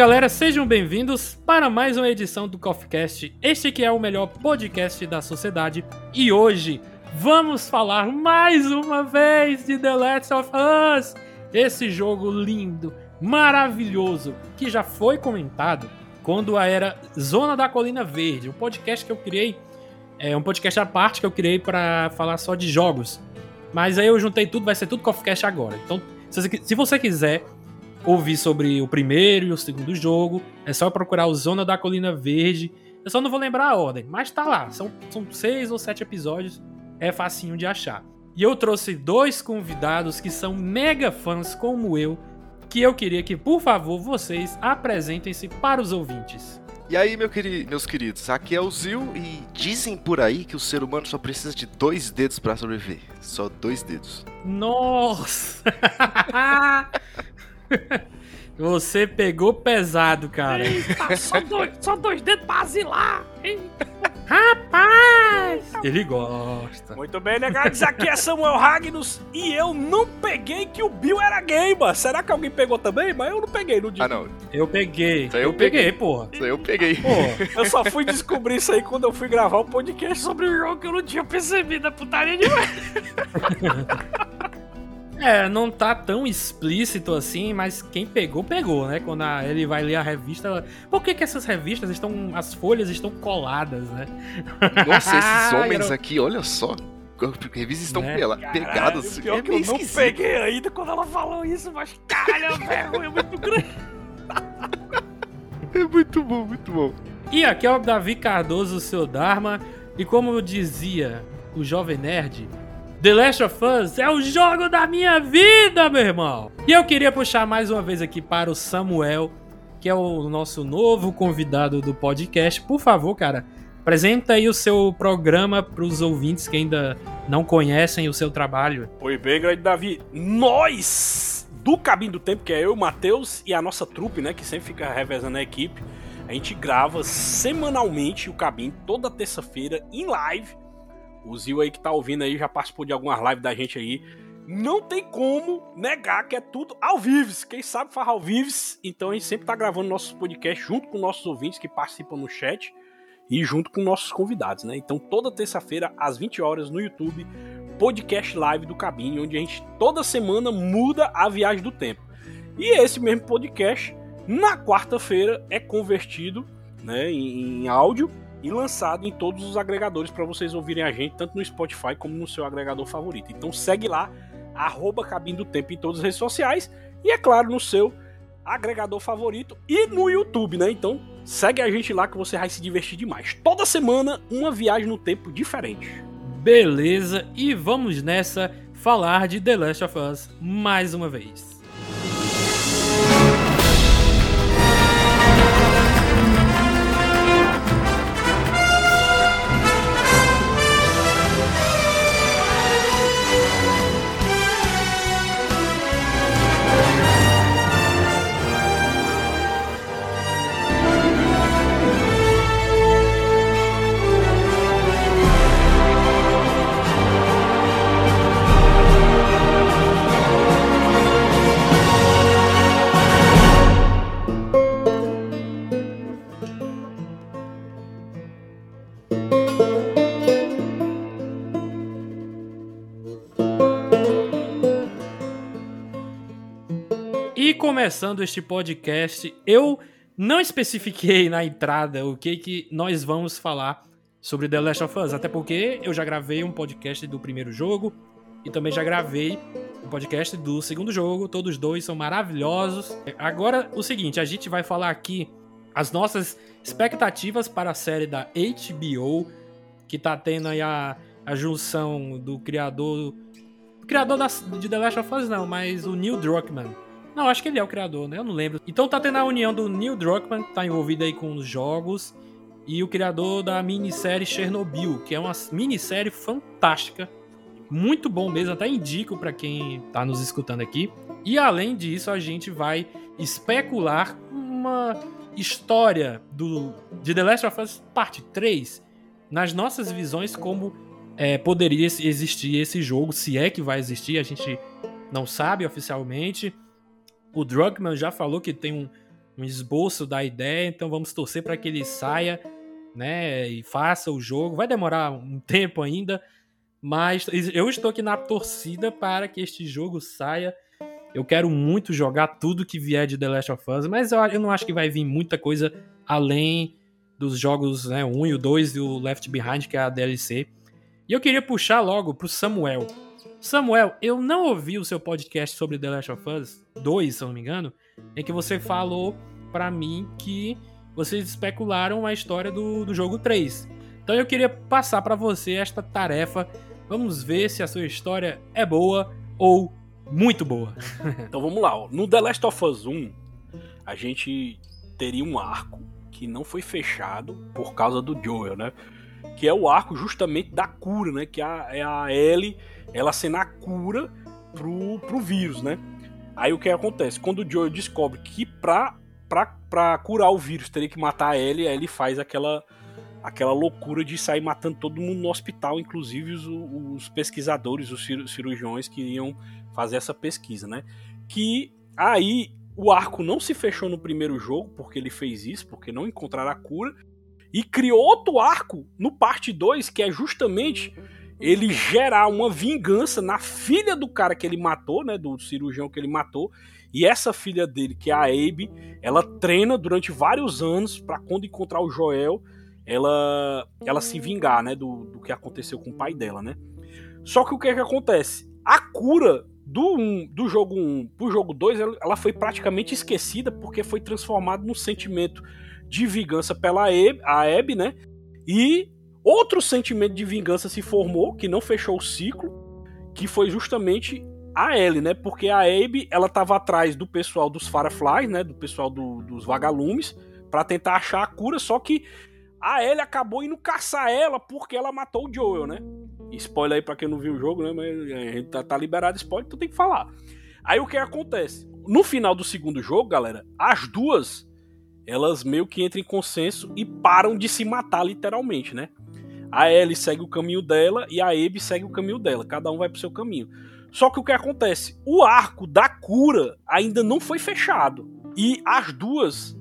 Galera, sejam bem-vindos para mais uma edição do CoffeeCast. Este que é o melhor podcast da sociedade e hoje vamos falar mais uma vez de The Last of Us, esse jogo lindo, maravilhoso que já foi comentado quando era Zona da Colina Verde, um podcast que eu criei, é um podcast à parte que eu criei para falar só de jogos. Mas aí eu juntei tudo, vai ser tudo CoffeeCast agora. Então, se você quiser ouvir sobre o primeiro e o segundo jogo. É só procurar o Zona da Colina Verde. Eu só não vou lembrar a ordem, mas tá lá. São, são seis ou sete episódios. É facinho de achar. E eu trouxe dois convidados que são mega fãs como eu, que eu queria que, por favor, vocês apresentem-se para os ouvintes. E aí, meu querido, meus queridos, aqui é o Zil e dizem por aí que o ser humano só precisa de dois dedos para sobreviver. Só dois dedos. Nossa! Você pegou pesado, cara. Eita, só, dois, só dois dedos pra asilar. Rapaz! Ele gosta. Muito bem, negados. Aqui é Samuel Ragnus e eu não peguei que o Bill era gay, mano. Será que alguém pegou também? Mas eu não peguei no dia. Ah, não. Eu peguei. eu, eu peguei, peguei, porra. Isso aí eu peguei. Porra. Eu só fui descobrir isso aí quando eu fui gravar um podcast sobre o jogo que eu não tinha percebido a putaria demais. É, não tá tão explícito assim, mas quem pegou, pegou, né? Quando a, ele vai ler a revista. Ela... Por que, que essas revistas estão. As folhas estão coladas, né? Nossa, esses homens aqui, olha só. Revistas estão né? pegadas. Pior é que eu não peguei ainda quando ela falou isso, mas caralho, é vergonha muito grande. é muito bom, muito bom. E aqui é o Davi Cardoso, seu Dharma. E como dizia o Jovem Nerd, The Last of Us é o jogo da minha vida, meu irmão! E eu queria puxar mais uma vez aqui para o Samuel, que é o nosso novo convidado do podcast. Por favor, cara, apresenta aí o seu programa para os ouvintes que ainda não conhecem o seu trabalho. Oi, bem, grande Davi. Nós, do Cabinho do Tempo, que é eu, Matheus e a nossa trupe, né, que sempre fica revezando a equipe, a gente grava semanalmente o Cabinho, toda terça-feira, em live o Zil aí que tá ouvindo aí já participou de algumas lives da gente aí. Não tem como negar que é tudo ao vivo. Quem sabe faz ao vivo. Então a gente sempre tá gravando nossos podcasts junto com nossos ouvintes que participam no chat e junto com nossos convidados, né? Então toda terça-feira às 20 horas no YouTube, podcast live do Cabine, onde a gente toda semana muda a viagem do tempo. E esse mesmo podcast na quarta-feira é convertido, né, em, em áudio e lançado em todos os agregadores para vocês ouvirem a gente, tanto no Spotify como no seu agregador favorito. Então segue lá, arroba do Tempo em todas as redes sociais e, é claro, no seu agregador favorito e no YouTube, né? Então segue a gente lá que você vai se divertir demais. Toda semana, uma viagem no tempo diferente. Beleza, e vamos nessa falar de The Last of Us mais uma vez. Começando este podcast, eu não especifiquei na entrada o que, que nós vamos falar sobre The Last of Us, até porque eu já gravei um podcast do primeiro jogo e também já gravei um podcast do segundo jogo, todos dois são maravilhosos. Agora, o seguinte, a gente vai falar aqui as nossas expectativas para a série da HBO, que tá tendo aí a, a junção do criador criador da, de The Last of Us não, mas o Neil Druckmann. Não, acho que ele é o criador, né? Eu não lembro. Então tá tendo a união do Neil Druckmann, tá envolvido aí com os jogos, e o criador da minissérie Chernobyl, que é uma minissérie fantástica. Muito bom mesmo, até indico para quem tá nos escutando aqui. E além disso, a gente vai especular uma história do, de The Last of Us Parte 3 nas nossas visões como é, poderia existir esse jogo, se é que vai existir, a gente não sabe oficialmente. O Drugman já falou que tem um, um esboço da ideia, então vamos torcer para que ele saia, né, e faça o jogo. Vai demorar um tempo ainda, mas eu estou aqui na torcida para que este jogo saia. Eu quero muito jogar tudo que vier de The Last of Us, mas eu, eu não acho que vai vir muita coisa além dos jogos né, 1 e o 2 e o Left Behind, que é a DLC. E eu queria puxar logo pro Samuel. Samuel, eu não ouvi o seu podcast sobre The Last of Us 2, se eu não me engano, em que você falou para mim que vocês especularam a história do, do jogo 3. Então eu queria passar para você esta tarefa. Vamos ver se a sua história é boa ou muito boa. então vamos lá. No The Last of Us 1, a gente teria um arco que não foi fechado por causa do Joel, né? Que é o arco justamente da cura, né? Que é, é a Ellie ela sendo a cura pro, pro vírus, né? Aí o que acontece? Quando o Joel descobre que pra, pra, pra curar o vírus teria que matar a Ellie, aí ele faz aquela, aquela loucura de sair matando todo mundo no hospital, inclusive os, os pesquisadores, os cirurgiões que iam fazer essa pesquisa, né? Que aí o arco não se fechou no primeiro jogo, porque ele fez isso, porque não encontraram a cura, e criou outro arco no parte 2, que é justamente ele gerar uma vingança na filha do cara que ele matou, né, do cirurgião que ele matou, e essa filha dele, que é a Abe, ela treina durante vários anos para quando encontrar o Joel, ela ela se vingar, né, do, do que aconteceu com o pai dela, né? Só que o que é que acontece? A cura do, um, do jogo 1 pro jogo 2, ela foi praticamente esquecida porque foi transformado num sentimento de vingança pela Abby, a né? E outro sentimento de vingança se formou, que não fechou o ciclo, que foi justamente a Ellie, né? Porque a Abby, ela tava atrás do pessoal dos Fireflies, né? Do pessoal do, dos vagalumes, para tentar achar a cura, só que a Ellie acabou indo caçar ela porque ela matou o Joel, né? Spoiler aí pra quem não viu o jogo, né? Mas a gente tá, tá liberado spoiler, então tem que falar. Aí o que acontece? No final do segundo jogo, galera, as duas elas meio que entram em consenso e param de se matar literalmente, né? A Ellie segue o caminho dela e a Abby segue o caminho dela. Cada um vai pro seu caminho. Só que o que acontece? O arco da cura ainda não foi fechado. E as duas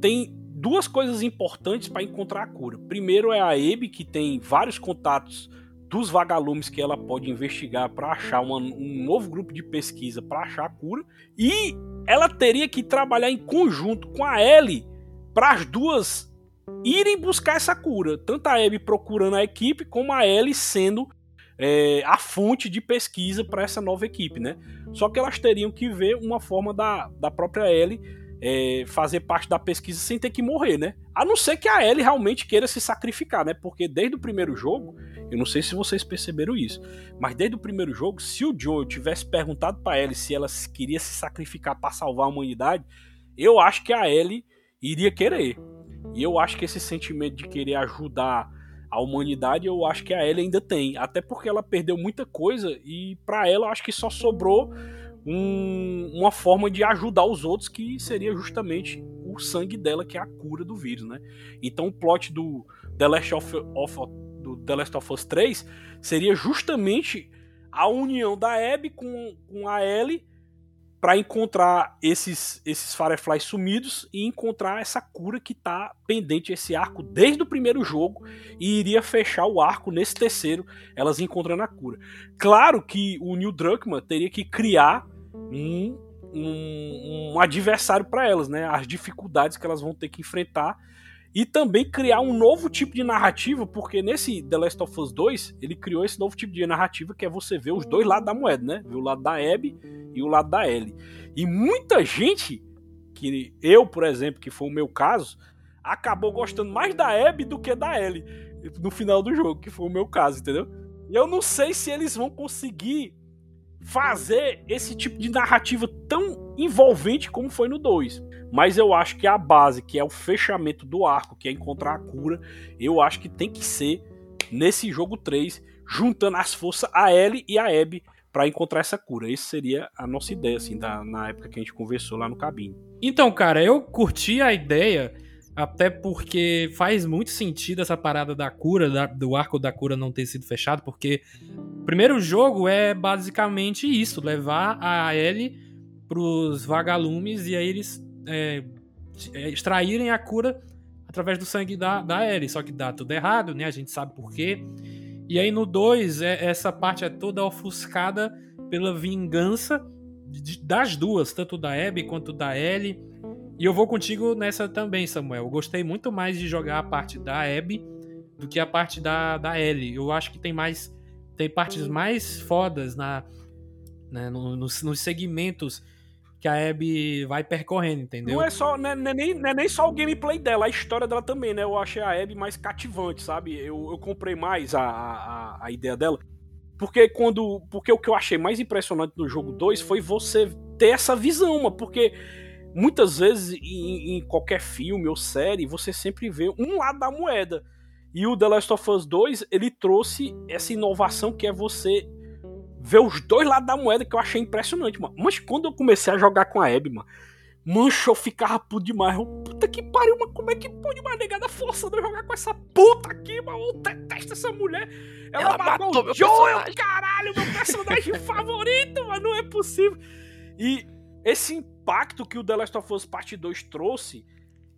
têm duas coisas importantes para encontrar a cura. Primeiro é a Abe, que tem vários contatos dos vagalumes que ela pode investigar para achar uma, um novo grupo de pesquisa para achar a cura. E ela teria que trabalhar em conjunto com a Ellie para as duas irem buscar essa cura. Tanto a Abby procurando a equipe, como a Ellie sendo é, a fonte de pesquisa para essa nova equipe, né? Só que elas teriam que ver uma forma da, da própria Ellie é, fazer parte da pesquisa sem ter que morrer, né? A não ser que a Ellie realmente queira se sacrificar, né? Porque desde o primeiro jogo, eu não sei se vocês perceberam isso, mas desde o primeiro jogo, se o Joe tivesse perguntado para Ellie se ela queria se sacrificar para salvar a humanidade, eu acho que a Ellie iria querer. E eu acho que esse sentimento de querer ajudar a humanidade, eu acho que a Ellie ainda tem, até porque ela perdeu muita coisa e para ela eu acho que só sobrou um, uma forma de ajudar os outros, que seria justamente o sangue dela, que é a cura do vírus, né? Então o plot do The Last of, of, do The Last of Us 3 seria justamente a união da Abby com, com a Ellie para encontrar esses esses Fireflies sumidos e encontrar essa cura que tá pendente esse arco desde o primeiro jogo e iria fechar o arco nesse terceiro, elas encontrando a cura. Claro que o Neil Druckmann teria que criar um, um, um adversário para elas, né? As dificuldades que elas vão ter que enfrentar e também criar um novo tipo de narrativa, porque nesse The Last of Us 2, ele criou esse novo tipo de narrativa que é você ver os dois lados da moeda, né? Ver o lado da Abby e o lado da Ellie. E muita gente, que eu, por exemplo, que foi o meu caso, acabou gostando mais da Abby do que da Ellie no final do jogo, que foi o meu caso, entendeu? E eu não sei se eles vão conseguir fazer esse tipo de narrativa tão envolvente como foi no 2. Mas eu acho que a base, que é o fechamento do arco, que é encontrar a cura, eu acho que tem que ser nesse jogo 3, juntando as forças a Ellie e a Abby para encontrar essa cura. Essa seria a nossa ideia, assim, da, na época que a gente conversou lá no cabine. Então, cara, eu curti a ideia, até porque faz muito sentido essa parada da cura, da, do arco da cura não ter sido fechado, porque o primeiro jogo é basicamente isso, levar a Ellie pros vagalumes e aí eles é, extraírem a cura através do sangue da, da Ellie, só que dá tudo errado, né? A gente sabe por quê. E aí no 2, é, essa parte é toda ofuscada pela vingança de, das duas, tanto da Abby quanto da Ellie. E eu vou contigo nessa também, Samuel. Eu gostei muito mais de jogar a parte da Abby do que a parte da, da Ellie. Eu acho que tem mais. Tem partes mais fodas na, né, no, nos, nos segmentos que a Abby vai percorrendo, entendeu? Não é só, não é, não é nem, não é nem só o gameplay dela, a história dela também, né? Eu achei a Abby mais cativante, sabe? Eu, eu comprei mais a, a, a ideia dela. Porque quando. Porque o que eu achei mais impressionante no jogo 2 foi você ter essa visão, mano. Porque muitas vezes em, em, qualquer filme ou série, você sempre vê um lado da moeda. E o The Last of Us 2, ele trouxe essa inovação que é você ver os dois lados da moeda que eu achei impressionante, mano. Mas quando eu comecei a jogar com a Abby, mano, mancha, eu ficava puto demais. Eu, puta que pariu, mano, como é que pode uma negada forçando eu jogar com essa puta aqui, mano? Eu detesto essa mulher. Ela, Ela matou, matou o Joel, caralho, meu personagem favorito, mano, não é possível. E esse impacto que o The Last of Us Part 2 trouxe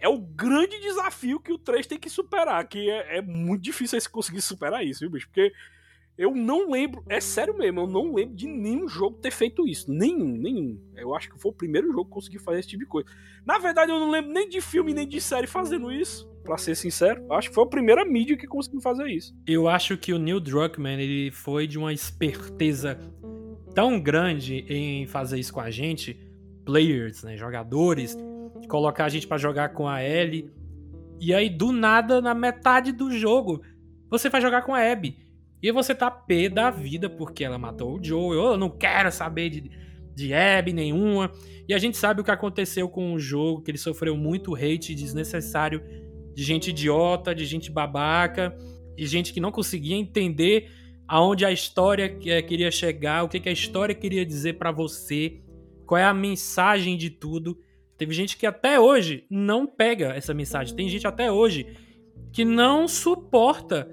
é o grande desafio que o 3 tem que superar, que é, é muito difícil esse conseguir superar isso, viu, bicho? Porque eu não lembro, é sério mesmo, eu não lembro de nenhum jogo ter feito isso. Nenhum, nenhum. Eu acho que foi o primeiro jogo que consegui fazer esse tipo de coisa. Na verdade, eu não lembro nem de filme nem de série fazendo isso. Pra ser sincero, acho que foi a primeira mídia que conseguiu fazer isso. Eu acho que o Neil Druckmann ele foi de uma esperteza tão grande em fazer isso com a gente, players, né, jogadores, colocar a gente para jogar com a Ellie. E aí, do nada, na metade do jogo, você vai jogar com a Abby. E você tá pé da vida porque ela matou o Joe. Eu não quero saber de, de Abby nenhuma. E a gente sabe o que aconteceu com o jogo, que ele sofreu muito hate desnecessário de gente idiota, de gente babaca, de gente que não conseguia entender aonde a história eh, queria chegar, o que, que a história queria dizer para você, qual é a mensagem de tudo. Teve gente que até hoje não pega essa mensagem. Tem gente até hoje que não suporta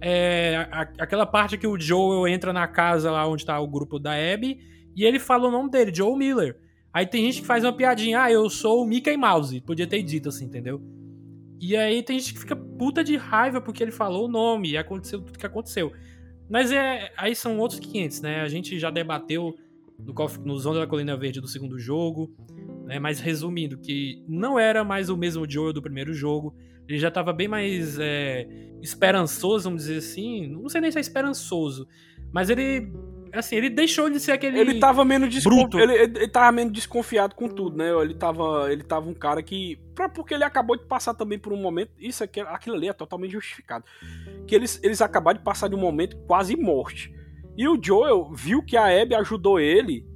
é, a, aquela parte que o Joel entra na casa lá onde tá o grupo da Abby e ele fala o nome dele, Joe Miller. Aí tem gente que faz uma piadinha, ah, eu sou o Mickey Mouse. Podia ter dito assim, entendeu? E aí tem gente que fica puta de raiva porque ele falou o nome e aconteceu tudo que aconteceu. Mas é, aí são outros 500, né? A gente já debateu no, no Zona da Colina Verde do segundo jogo, né? Mas resumindo, que não era mais o mesmo Joel do primeiro jogo. Ele já estava bem mais é, esperançoso, vamos dizer assim. Não sei nem se é esperançoso, mas ele assim, ele deixou de ser aquele Ele tava menos desconfiado, ele, ele tava menos desconfiado com tudo, né? Ele tava, ele tava um cara que porque ele acabou de passar também por um momento, isso aqui, aquilo ali é totalmente justificado. Que eles, eles acabaram de passar de um momento quase morte. E o Joel viu que a Abby ajudou ele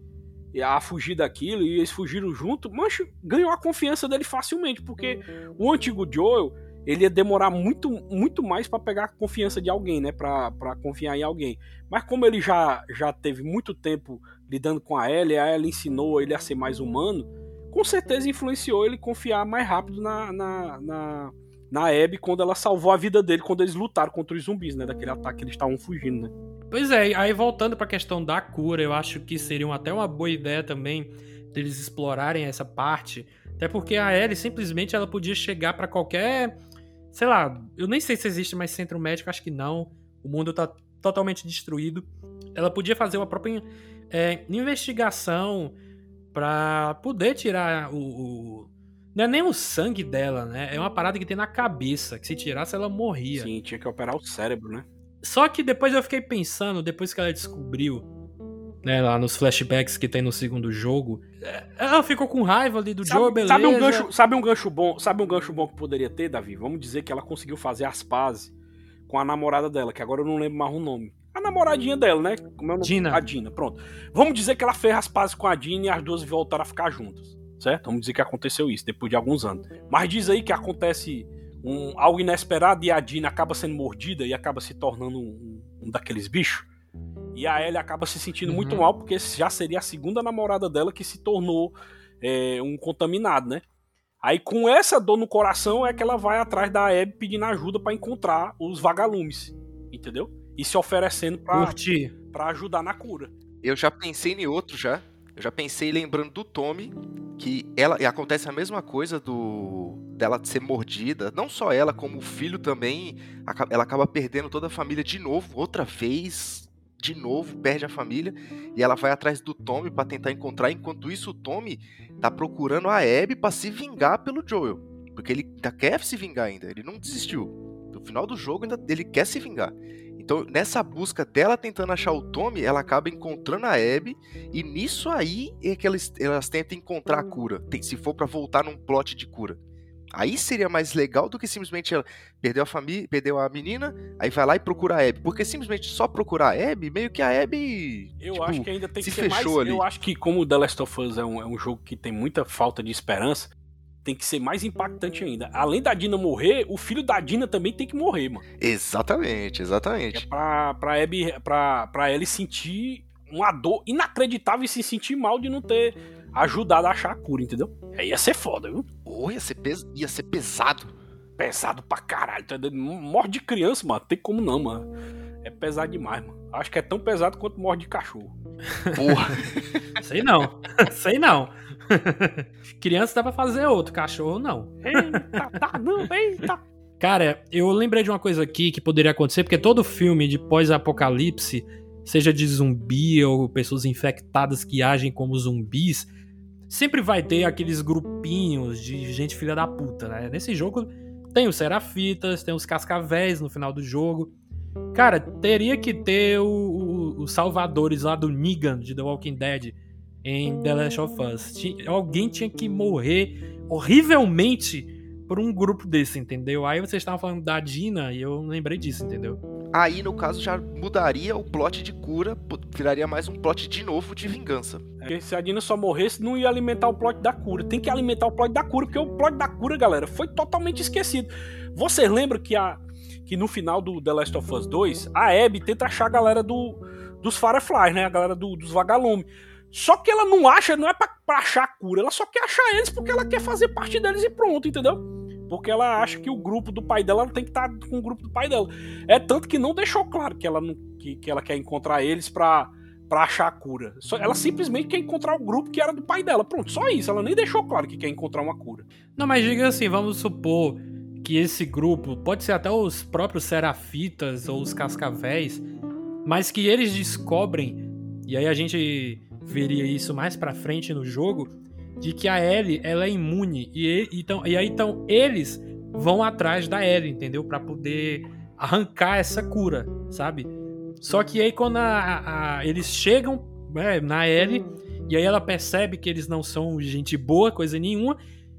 a fugir daquilo e eles fugiram junto, mancho, ganhou a confiança dele facilmente, porque o antigo Joel, ele ia demorar muito, muito mais para pegar a confiança de alguém, né, para confiar em alguém. Mas como ele já, já teve muito tempo lidando com a Ellie, a Ellie ensinou ele a ser mais humano, com certeza influenciou ele confiar mais rápido na, na, na, na Abby quando ela salvou a vida dele quando eles lutaram contra os zumbis, né, daquele ataque que eles estavam fugindo, né. Pois é, aí voltando para a questão da cura, eu acho que seria até uma boa ideia também deles explorarem essa parte, até porque a Ellie simplesmente ela podia chegar para qualquer, sei lá, eu nem sei se existe mais centro médico, acho que não. O mundo tá totalmente destruído. Ela podia fazer uma própria é, investigação para poder tirar o, o, não é nem o sangue dela, né? É uma parada que tem na cabeça, que se tirasse ela morria. Sim, tinha que operar o cérebro, né? Só que depois eu fiquei pensando, depois que ela descobriu, né, lá nos flashbacks que tem no segundo jogo, é, ela ficou com raiva ali do sabe, Joe, beleza. Sabe um, gancho, sabe um gancho bom, sabe um gancho bom que poderia ter, Davi? Vamos dizer que ela conseguiu fazer as pazes com a namorada dela, que agora eu não lembro mais o nome. A namoradinha dela, né? Como é o nome? Dina. A Dina, pronto. Vamos dizer que ela fez as pazes com a Dina e as duas voltaram a ficar juntas. Certo? Vamos dizer que aconteceu isso depois de alguns anos. Mas diz aí que acontece um, algo inesperado e a Dina acaba sendo mordida e acaba se tornando um, um daqueles bichos. E a Ellie acaba se sentindo muito Uhum. mal porque já seria a segunda namorada dela que se tornou é, um contaminado, né? Aí com essa dor no coração é que ela vai atrás da Abby pedindo ajuda pra encontrar os vagalumes, entendeu? E se oferecendo pra ajudar na cura. Eu já pensei em outro já. Eu já pensei lembrando do Tommy, que ela acontece a mesma coisa do dela ser mordida. Não só ela, como o filho também. Ela acaba perdendo toda a família de novo, outra vez. De novo, perde a família. E ela vai atrás do Tommy pra tentar encontrar. Enquanto isso, o Tommy tá procurando a Abby pra se vingar pelo Joel. Porque ele ainda quer se vingar ainda. Ele não desistiu. No final do jogo, ainda ele quer se vingar. Então, nessa busca dela tentando achar o Tommy, ela acaba encontrando a Abby. E nisso aí é que elas, elas tentam encontrar a cura. Tem- se for pra voltar num plot de cura. Aí seria mais legal do que simplesmente ela perdeu a família, perdeu a menina, aí vai lá e procura a Abby. Porque simplesmente só procurar a Abby, meio que a Abby. Eu tipo, acho que ainda tem que se ser mais. ali. Eu acho que, como The Last of Us é um, é um jogo que tem muita falta de esperança, tem que ser mais impactante ainda. Além da Dina morrer, o filho da Dina também tem que morrer, mano. Exatamente, É exatamente. pra, pra, Abby, pra, pra Ellie sentir uma dor inacreditável e se sentir mal de não ter ajudado a achar a cura, entendeu? Aí ia ser foda, viu? Oh, ia ser, pes- ia ser pesado. Pesado pra caralho, tá? Morte de criança, mano, tem como não, mano. É pesado demais, mano. Acho que é tão pesado quanto morte de cachorro. Porra. Sei não. Sei não. Criança dá pra fazer outro, cachorro não. Eita, tá, não, eita. Cara, eu lembrei de uma coisa aqui que poderia acontecer, porque todo filme de pós-apocalipse, seja de zumbi ou pessoas infectadas que agem como zumbis, sempre vai ter aqueles grupinhos de gente filha da puta, né? Nesse jogo tem os serafitas, tem os cascavéis no final do jogo. Cara, teria que ter os salvadores lá do Negan de The Walking Dead em The Last of Us. Alguém tinha que morrer horrivelmente por um grupo desse, entendeu? Aí vocês estavam falando da Dina e eu lembrei disso, entendeu? Aí, no caso, já mudaria o plot de cura, viraria mais um plot de novo de vingança. Porque se a Dina só morresse, não ia alimentar o plot da cura. Tem que alimentar o plot da cura, porque o plot da cura, galera, foi totalmente esquecido. Vocês lembram que, a, que no final do The Last of Us 2, a Abby tenta achar a galera do, dos Fireflies, né? A galera do- dos vagalumes. Só que ela não acha, não é pra, pra achar a cura, ela só quer achar eles porque ela quer fazer parte deles e pronto, entendeu? Porque ela acha que o grupo do pai dela tem que estar com o grupo do pai dela. É tanto que não deixou claro que ela, não, que, que ela quer encontrar eles pra, pra achar a cura. Só- ela simplesmente quer encontrar o grupo que era do pai dela. Pronto, só isso. Ela nem deixou claro que quer encontrar uma cura. Não, mas diga assim, vamos supor que esse grupo, pode ser até os próprios serafitas ou os cascavéis, mas que eles descobrem, e aí a gente veria isso mais pra frente no jogo, de que a Ellie, ela é imune, e, então, e aí então eles vão atrás da Ellie, entendeu? Pra poder arrancar essa cura, sabe? Só que aí quando a- a- eles chegam né, na Ellie, e aí ela percebe que eles não são gente boa, coisa nenhuma,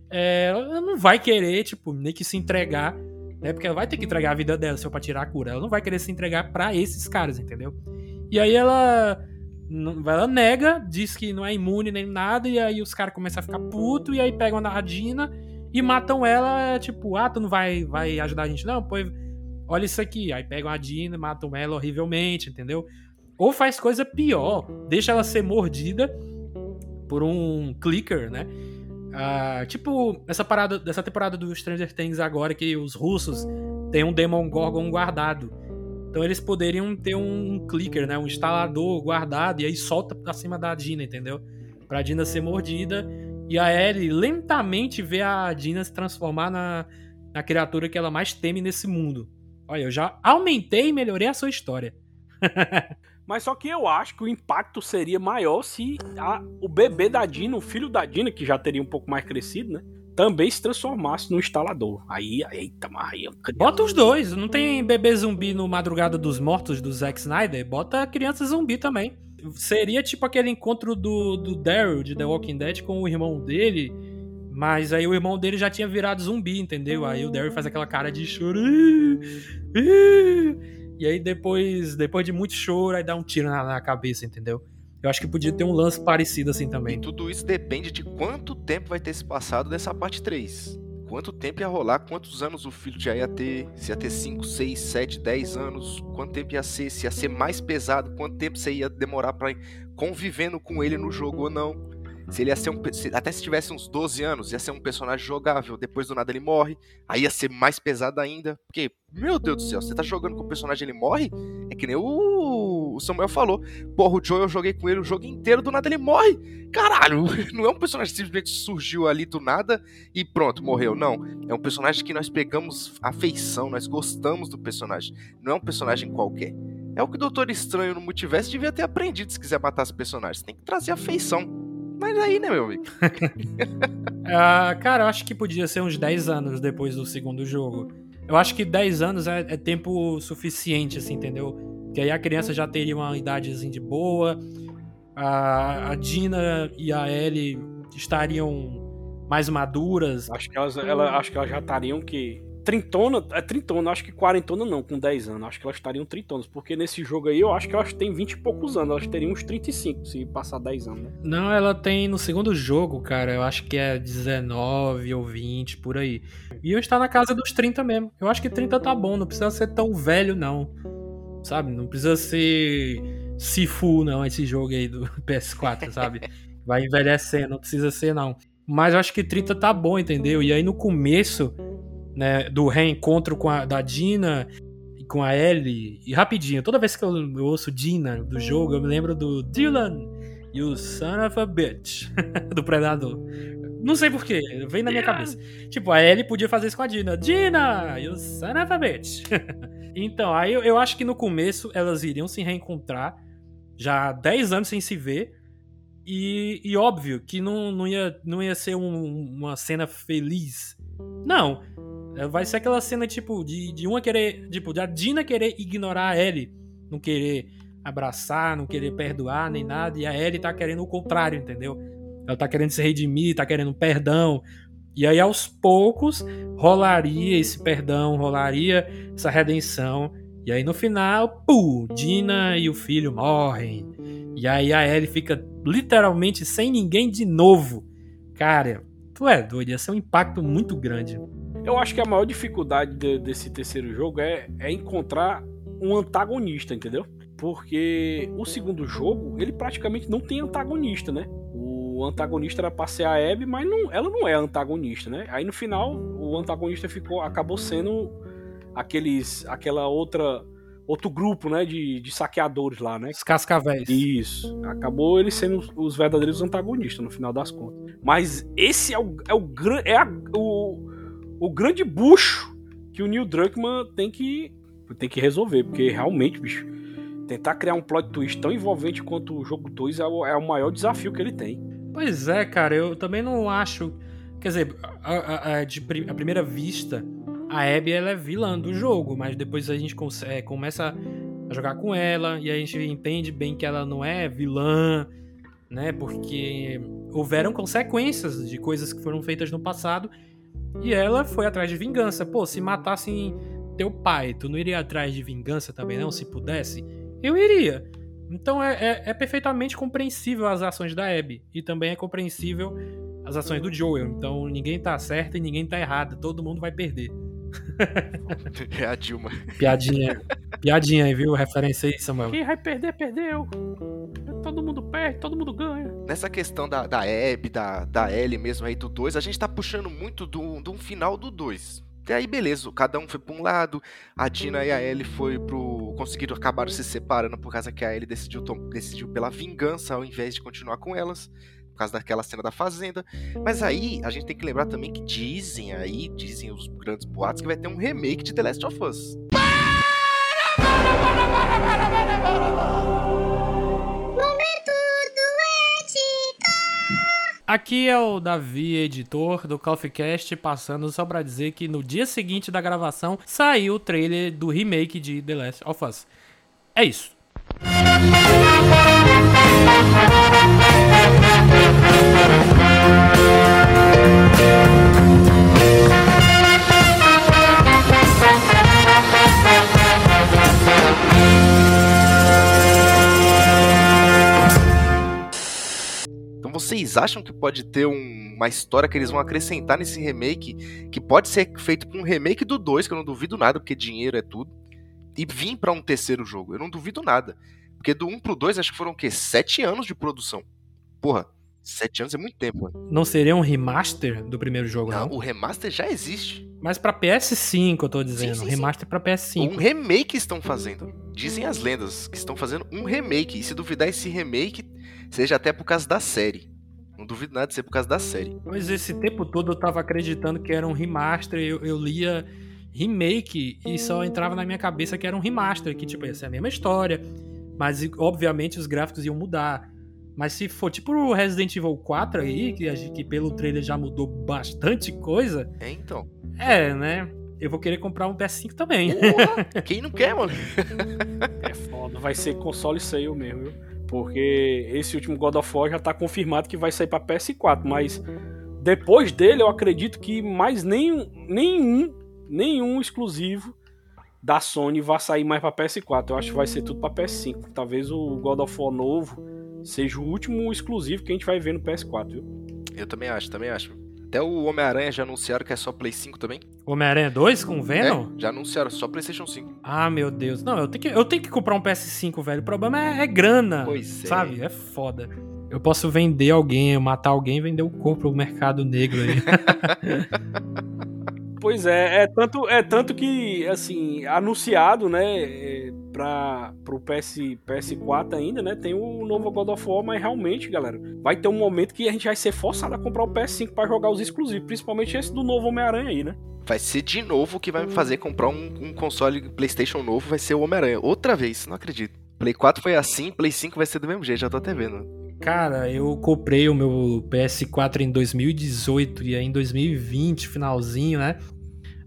é, ela não vai querer, tipo, nem que se entregar, né? Porque ela vai ter que entregar a vida dela se for pra tirar a cura. Ela não vai querer se entregar pra esses caras, entendeu? E aí ela. Ela nega, diz que não é imune nem nada, e aí os caras começam a ficar puto, e aí pegam a Dina e matam ela, tipo, ah, tu não vai, vai ajudar a gente, não? Pois olha isso aqui. Aí pegam a Dina, matam ela horrivelmente, entendeu? Ou faz coisa pior, deixa ela ser mordida por um clicker, né? Ah, tipo, essa parada dessa temporada do Stranger Things agora que os russos têm um Demon Gorgon guardado. Então eles poderiam ter um clicker, né? Um instalador guardado e aí solta pra cima da Dina, entendeu? Pra Dina ser mordida e a Ellie lentamente vê a Dina se transformar na, na criatura que ela mais teme nesse mundo. Olha, eu já aumentei e melhorei a sua história. Mas só que eu acho que o impacto seria maior se a- o bebê da Dina, o filho da Dina, que já teria um pouco mais crescido, né? Também se transformasse no instalador. Aí, eita, mas aí... Bota os dois. Não tem bebê zumbi no Madrugada dos Mortos do Zack Snyder? Bota criança zumbi também. Seria tipo aquele encontro do, do Daryl de The Walking Dead com o irmão dele. Mas aí o irmão dele já tinha virado zumbi, entendeu? Aí o Daryl faz aquela cara de choro. E aí depois, depois de muito choro, aí dá um tiro na, na cabeça, entendeu? Eu acho que podia ter um lance parecido assim E também. tudo isso depende de quanto tempo vai ter se passado dessa parte 3. Quanto tempo ia rolar, quantos anos o filho já ia ter, se ia ter 5, 6, 7, 10 anos, quanto tempo ia ser, se ia ser mais pesado, quanto tempo você ia demorar ir convivendo com ele no jogo ou não. Se ele ia ser um. Até se tivesse uns 12 anos, ia ser um personagem jogável. Depois do nada ele morre. Aí ia ser mais pesado ainda. Porque, meu Deus do céu, você tá jogando com o personagem ele morre? É que nem o, o Samuel falou. Porra, o Joe eu joguei com ele o jogo inteiro, do nada ele morre. Caralho, não é um personagem que simplesmente surgiu ali do nada e pronto, morreu. Não. É um personagem que nós pegamos afeição, nós gostamos do personagem. Não é um personagem qualquer. É o que o Doutor Estranho no multiverso devia ter aprendido se quiser matar os personagens. Tem que trazer afeição. Mas aí, né, meu amigo? Ah, cara, eu acho que podia ser uns 10 anos depois do segundo jogo. Eu acho que 10 anos é, é tempo suficiente, assim, entendeu? Que aí a criança já teria uma idadezinha de boa. A, a Dina e a Ellie estariam mais maduras. Acho que elas, ela, acho que elas já estariam que. Trintona, é trintona, acho que quarentona não, com 10 anos. Acho que elas estariam trintonas, porque nesse jogo aí eu acho que elas têm 20 e poucos anos. Elas teriam uns 35 se passar 10 anos, né? Não, ela tem no segundo jogo, cara, eu acho que é 19 ou 20, por aí. E eu estar na casa dos 30 mesmo. Eu acho que 30 tá bom, não precisa ser tão velho, não. Sabe? Não precisa ser Sifu, não, esse jogo aí do PS4, sabe? Vai envelhecendo, não precisa ser, não. Mas eu acho que 30 tá bom, entendeu? E aí no começo, né, do reencontro com a, da Dina e com a Ellie, e rapidinho, toda vez que eu, eu ouço Dina do jogo, eu me lembro do Dylan, You son of a bitch. do Predador. Não sei porquê, vem na minha cabeça. Tipo, a Ellie podia fazer isso com a Dina. Dina, you son of a bitch. então, aí eu, eu acho que no começo elas iriam se reencontrar, já há 10 anos sem se ver. E, e óbvio que não, não, ia, não ia ser um- uma cena feliz. Não. É, Vai ser aquela cena, tipo, de, de uma querer. Tipo, da Dina querer ignorar a Ellie. Não querer abraçar, não querer perdoar, nem nada. E a Ellie tá querendo o contrário, entendeu? Ela tá querendo se redimir, tá querendo perdão. E aí, aos poucos, rolaria esse perdão, rolaria essa redenção. E aí, no final, pum, Dina e o filho morrem. E aí a Ellie fica literalmente sem ninguém de novo. Cara, tu é doido, ia ser um impacto muito grande. Eu acho que a maior dificuldade de- desse terceiro jogo é, é encontrar um antagonista, entendeu? Porque o segundo jogo, ele praticamente não tem antagonista, né? O antagonista era pra ser a Abby, mas não, ela não é antagonista, né? Aí no final, o antagonista ficou, acabou sendo aqueles, aquela outra, outro grupo, né, de, de saqueadores lá, né? Os cascavéis. Isso. Acabou eles sendo os- os verdadeiros antagonistas, no final das contas. Mas esse é o, é o, é a- o, o grande bucho que o Neil Druckmann tem que, tem que resolver. Porque realmente, bicho, tentar criar um plot twist tão envolvente quanto o jogo 2 é o, é o maior desafio que ele tem. Pois é, cara, eu também não acho. Quer dizer, a, a- a- de à primeira vista, a Abby ela é vilã do jogo, mas depois a gente é, começa a jogar com ela e a gente entende bem que ela não é vilã, né? Porque houveram consequências de coisas que foram feitas no passado e ela foi atrás de vingança. Pô, se matassem teu pai, tu não iria atrás de vingança também, não? Se pudesse? Eu iria. Então é, é- é perfeitamente compreensível as ações da Abby. E também é compreensível as ações do Joel. Então ninguém tá certo e ninguém tá errado. Todo mundo vai perder. É a Dilma. Piadinha. Piadinha aí, viu? Referência aí, Samuel. Quem vai perder, perdeu. Todo mundo perde, todo mundo ganha. Nessa questão da, da Abby, da, da Ellie mesmo aí do 2, a gente tá puxando muito do, do final do 2. E aí, beleza, cada um foi pra um lado, a Dina e a Ellie foi pro. conseguiram acabar se separando por causa que a Ellie decidiu, tom- decidiu pela vingança ao invés de continuar com elas. Por causa daquela cena da fazenda. Mas aí, a gente tem que lembrar também que dizem aí, dizem os grandes boatos, que vai ter um remake de The Last of Us. Aqui é o Davi, editor do Coffeecast, passando só pra dizer que no dia seguinte da gravação saiu o trailer do remake de The Last of Us. É isso. Vocês acham que pode ter um- uma história que eles vão acrescentar nesse remake, que pode ser feito com um remake do 2, que eu não duvido nada, porque dinheiro é tudo, e vir pra um terceiro jogo? Eu não duvido nada. Porque do 1 pro 2, acho que foram o quê? Sete anos de produção. Porra, sete anos é muito tempo, mano. Não seria um remaster do primeiro jogo, não? Não, o remaster já existe. Mas pra PS5, eu tô dizendo. sim, sim. remaster pra PS5. Um remake estão fazendo. Dizem as lendas que estão fazendo um remake. E se duvidar, esse remake seja até por causa da série. Não duvido nada de ser por causa da série. Mas esse tempo todo eu tava acreditando que era um remaster. Eu, eu lia remake e só entrava na minha cabeça que era um remaster, que tipo, ia ser a mesma história. Mas obviamente os gráficos iam mudar. Mas se for tipo o Resident Evil 4 aí, que, gente- que pelo trailer já mudou bastante coisa, É, então. é, né? Eu vou querer comprar um PS5 também. Porra, quem não quer, mano? É foda, vai ser console sale mesmo, viu? Porque esse último God of War já tá confirmado que vai sair pra PS4, mas depois dele eu acredito que mais nenhum, nenhum, nenhum exclusivo da Sony vai sair mais pra PS4. Eu acho que vai ser tudo pra PS5. Talvez o God of War novo seja o último exclusivo que a gente vai ver no PS4, viu? Eu também acho, também acho. Até o Homem-Aranha já anunciaram que é só Play 5 também. Homem-Aranha 2 com Venom? É, já anunciaram, só PlayStation 5. Ah, meu Deus. Não, eu tenho que, eu tenho que comprar um PS5, velho. O problema é, é grana. Pois é. Sabe? É foda. Eu posso vender alguém, matar alguém e vender o corpo pro mercado negro aí. Pois é, é tanto, é tanto que, assim, anunciado, né, é, pra, pro PS, PS4 ainda, né, tem o novo God of War, mas realmente, galera, vai ter um momento que a gente vai ser forçado a comprar o PS5 pra jogar os exclusivos, principalmente esse do novo Homem-Aranha aí, né? Vai ser de novo o que vai me fazer comprar um, um console PlayStation novo, vai ser o Homem-Aranha. Outra vez, não acredito. Play 4 foi assim, Play 5 vai ser do mesmo jeito, já tô até vendo. Cara, eu comprei o meu PS4 em 2018 e aí em 2020, finalzinho, né?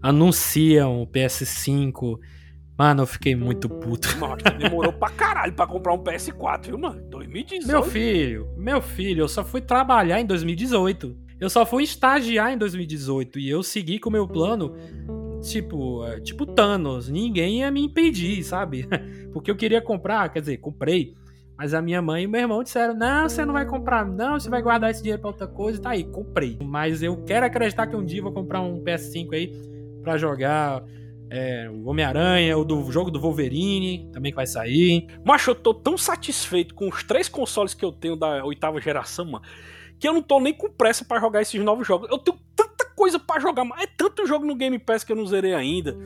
Anunciam o PS5. Mano, eu fiquei muito puto. Mano, demorou pra caralho pra comprar um PS4, viu, mano? 2018. Meu filho, meu filho, eu só fui trabalhar em 2018. Eu só fui estagiar em 2018 e eu segui com o meu plano, tipo, é, tipo Thanos, ninguém ia me impedir, sabe? Porque eu queria comprar, quer dizer, comprei. Mas a minha mãe e meu irmão disseram: Não, você não vai comprar, não, você vai guardar esse dinheiro pra outra coisa. Tá aí, comprei. Mas eu quero acreditar que um dia eu vou comprar um PS5 aí pra jogar é, o Homem-Aranha, o do jogo do Wolverine, também que vai sair. Macho, eu tô tão satisfeito com os três consoles que eu tenho da oitava geração, mano, que eu não tô nem com pressa pra jogar esses novos jogos. Eu tenho tanta coisa pra jogar, mas é tanto jogo no Game Pass que eu não zerei ainda.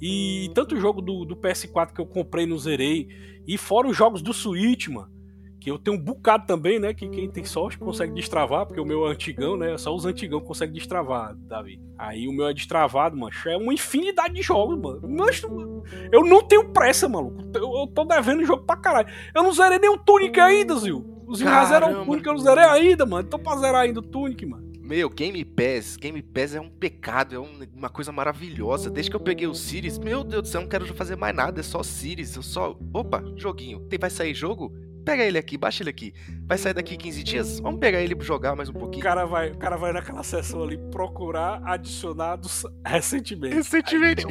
E tanto jogo do, do PS4 que eu comprei e não zerei. E fora os jogos do Switch, mano. Que eu tenho um bocado também, né? Que quem tem sorte consegue destravar, porque o meu é antigão, né? Só os antigão conseguem destravar, Davi. Aí o meu é destravado, mancho. É uma infinidade de jogos, mano. Eu não tenho pressa, maluco. Eu, eu tô devendo jogo pra caralho. Eu não zerei nem o Tunic ainda, Zil. Os já zeram o. Tunic, eu não zerei ainda, mano. Tô pra zerar ainda o Tunic, mano. Meu, Game Pass, Game Pass é um pecado, é um- uma coisa maravilhosa. Desde que eu peguei o Series, meu Deus do céu, eu não quero fazer mais nada, é só Series, eu só. Opa, joguinho. Tem, vai sair jogo? Pega ele aqui, baixa ele aqui. Vai sair daqui 15 dias? Vamos pegar ele pra jogar mais um O pouquinho. cara vai, o cara vai naquela sessão ali procurar adicionados recentemente. Recentemente.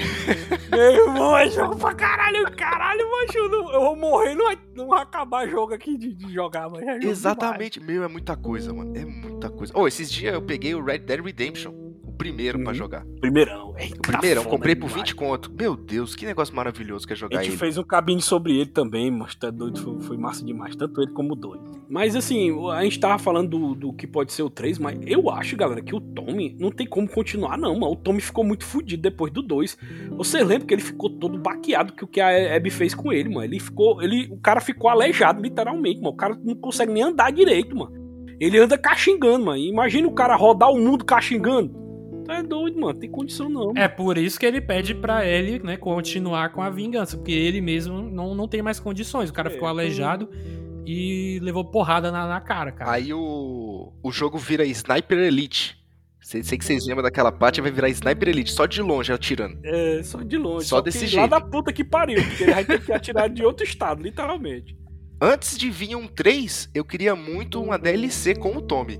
Meu irmão, é jogo pra caralho, caralho, mancho. Eu, vou morrer, não vai, não vai acabar jogo aqui de, de jogar, mas é Exatamente, meu, é muita coisa, mano. É muita coisa. Oh, esses dias eu peguei o Red Dead Redemption, o primeiro pra Uhum. jogar. demais. Primeirão, eita, O primeiro, eu foda comprei por demais. 20 conto. Meu Deus, que negócio maravilhoso que é A jogar gente ele. fez um cabine sobre ele também, mas tá doido, foi, foi massa demais, tanto ele como o dois. Mas assim, a gente tava falando do, do que pode ser o 3, mas eu acho, galera, que o Tommy não tem como continuar, não, mano. O Tommy ficou muito fudido depois do 2. Você lembra que ele ficou todo baqueado que o que a Abby fez com ele, mano? Ele ficou. Ele, o cara ficou aleijado, literalmente, mano. O cara não consegue nem andar direito, mano. Ele anda caxingando, mano. Imagina o cara rodar o mundo caxingando. Tu é doido, mano. Tem condição não. É por isso que ele pede pra ele, né, continuar com a vingança, porque ele mesmo não, não tem mais condições. O cara É, ficou aleijado e levou porrada na, na cara, cara. Aí o, o jogo vira Sniper Elite. Sei, sei que vocês lembram daquela parte, vai virar Sniper Elite, só de longe atirando. É, só de longe. Só que desse Lá jeito. da puta que pariu, porque ele vai ter que atirar de outro estado, literalmente. Antes de vir um 3, eu queria muito uma DLC com o Tommy.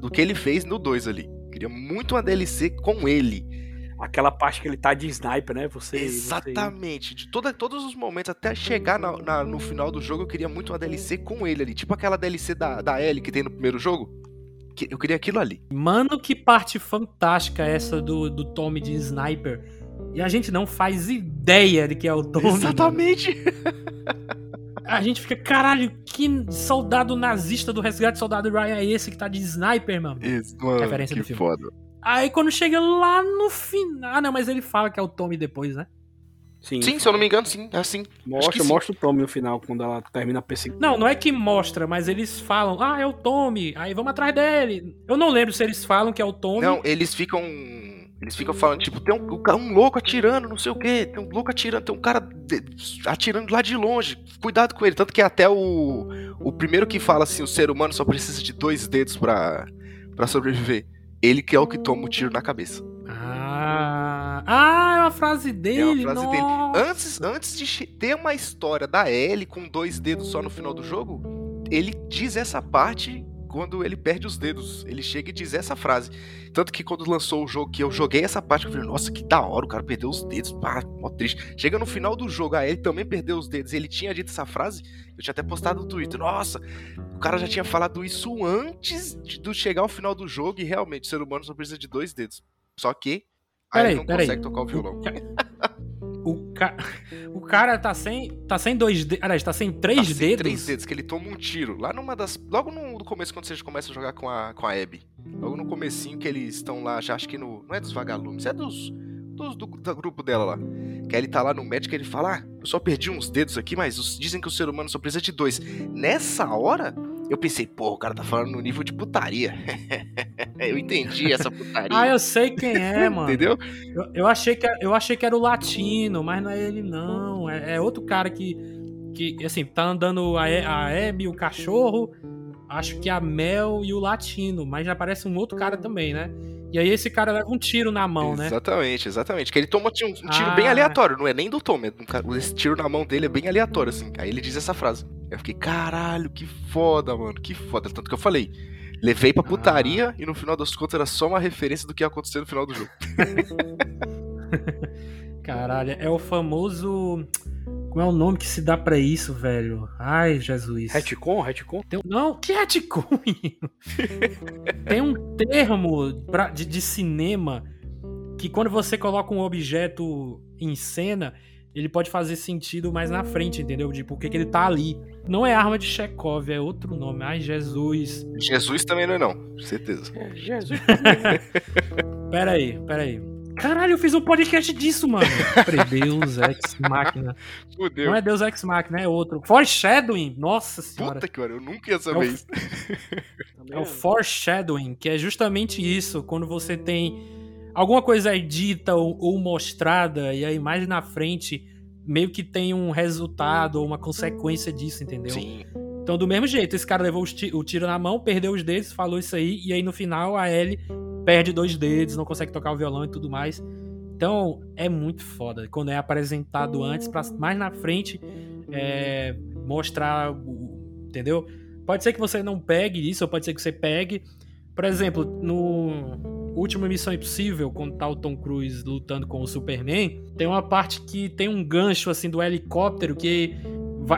do que ele fez no 2 ali. Queria muito uma DLC com ele. Aquela parte que ele tá de sniper, né? Você. você- Exatamente. De toda, todos os momentos, até chegar na- na- no final do jogo, eu queria muito uma DLC com ele ali. Tipo aquela DLC da, da Ellie que tem no primeiro jogo. Eu queria aquilo ali. Mano, que parte fantástica essa do, do Tommy de Sniper. E a gente não faz ideia de que é o Tommy. mano. Exatamente. A gente fica, caralho, que soldado nazista do resgate soldado Ryan é esse que tá de Sniper, mano? Isso, mano, Referência que do filme. foda. Aí quando chega lá no final. Ah, não, mas ele fala que é o Tommy depois, né? Sim, Sim, se eu não me engano, sim. É assim. Mostra, sim. mostra o Tommy no final, quando ela termina a perseguição. Não, não é que mostra, mas eles falam, ah, é o Tommy, aí vamos atrás dele. Eu não lembro se eles falam que é o Tommy. Não, eles ficam. Eles ficam falando, tipo, tem um, um louco atirando, não sei o quê. Tem um louco atirando, tem um cara atirando lá de longe. Cuidado com ele. Tanto que até o. O primeiro que fala assim, o ser humano só precisa de dois dedos pra, pra sobreviver. Ele que é o que toma o tiro na cabeça. Ah, ah, é uma frase dele. É uma frase dele. Antes, antes de ter uma história da Ellie com dois dedos só no final do jogo, ele diz essa parte quando ele perde os dedos. Ele chega e diz essa frase. Tanto que quando lançou o jogo, que eu joguei essa parte, eu falei, nossa, que da hora, o cara perdeu os dedos. Pá, mó triste. Chega no final do jogo, a Ellie também perdeu os dedos. Ele tinha dito essa frase, eu tinha até postado no Twitter. Nossa, o cara já tinha falado isso antes de do chegar ao final do jogo e realmente o ser humano só precisa de dois dedos. Só que aí Peraí, ele não peraí. consegue tocar o violão. O, ca... o cara tá sem. tá sem dois dedos. Aliás, tá sem três Tá sem dedos. Três dedos, que ele toma um tiro. Lá numa das. Logo no, começo, quando você começa a jogar com a, com a Abby. Logo no comecinho que eles estão lá, já acho que no. Não é dos vagalumes, é dos. dos do, do grupo dela lá. Que aí ele tá lá no médico e ele fala: Ah, eu só perdi uns dedos aqui, mas os- dizem que o ser humano só precisa de dois. Nessa hora, eu pensei, pô, o cara tá falando no nível de putaria. eu entendi essa putaria. Ah, eu sei quem é, mano. Entendeu? Eu, eu achei que, eu achei que era o latino, mas não é ele, não. É, é outro cara que. que assim, tá andando a, a Abby, o cachorro. Acho que a Mel e o latino. Mas já aparece um outro cara também, né? E aí esse cara leva um tiro na mão, né? Exatamente, exatamente. Que ele toma um, tiro Ah. bem aleatório, não é nem do Tom, é um esse tiro na mão dele é bem aleatório, assim. Aí ele diz essa frase. Eu fiquei, caralho, que foda, mano, que foda. Tanto que eu falei, levei pra putaria Ah. e no final das contas era só uma referência do que ia acontecer no final do jogo. Caralho, é o famoso. Como é o nome que se dá pra isso, velho? Ai, Jesus. Retcon, retcon. Tem um- Não, que retcon? Tem um termo pra- de, de cinema que quando você coloca um objeto em cena, ele pode fazer sentido mais na frente, entendeu? De por que que ele tá ali. Não é arma de Chekhov, é outro nome. Ai, Jesus. Jesus também não é não, certeza. Jesus. Pera aí, pera aí. Caralho, eu fiz um podcast disso, mano. Deus Ex Machina. Fudeu. Não é Deus Ex Machina, é outro. Foreshadowing, nossa senhora. Puta que pariu, eu nunca ia É saber o- isso. É o foreshadowing, que é justamente isso, quando você tem alguma coisa dita ou, ou mostrada e a imagem na frente meio que tem um resultado ou uma consequência disso, entendeu? Sim, Então, do mesmo jeito, esse cara levou o tiro na mão, perdeu os dedos, falou isso aí, e aí no final a Ellie perde dois dedos, não consegue tocar o violão e tudo mais. Então, é muito foda. Quando é apresentado antes, pra mais na frente, é, mostrar. Entendeu? Pode ser que você não pegue isso, ou pode ser que você pegue. Por exemplo, no último Missão Impossível, quando tá o Tom Cruise lutando com o Superman, tem uma parte que tem um gancho assim do helicóptero que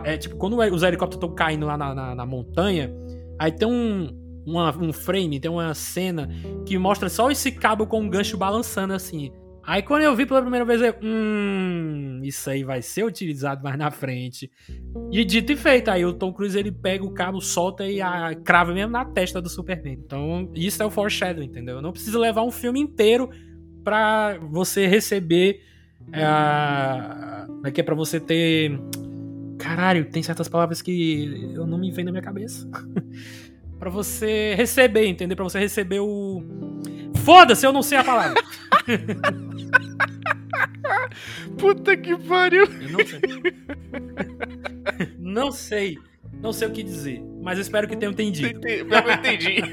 é tipo quando os helicópteros estão caindo lá na, na- na montanha, aí tem um, uma- um frame, tem uma cena que mostra só esse cabo com um gancho balançando assim. Aí quando eu vi pela primeira vez, eu, hum, isso aí vai ser utilizado mais na frente. E dito e feito, aí o Tom Cruise ele pega o cabo, solta e a, crava mesmo na testa do Superman. Então, isso é o foreshadowing, entendeu? Não precisa levar um filme inteiro pra você receber. É, que é pra você ter. Caralho, tem certas palavras que eu não me vem na minha cabeça. Pra você receber, entendeu? Pra você receber o. Foda-se, eu não sei a palavra. Puta que pariu. Eu não sei. não sei. Não sei o que dizer. Mas eu espero que tenham entendido. Entendi, Eu entendi.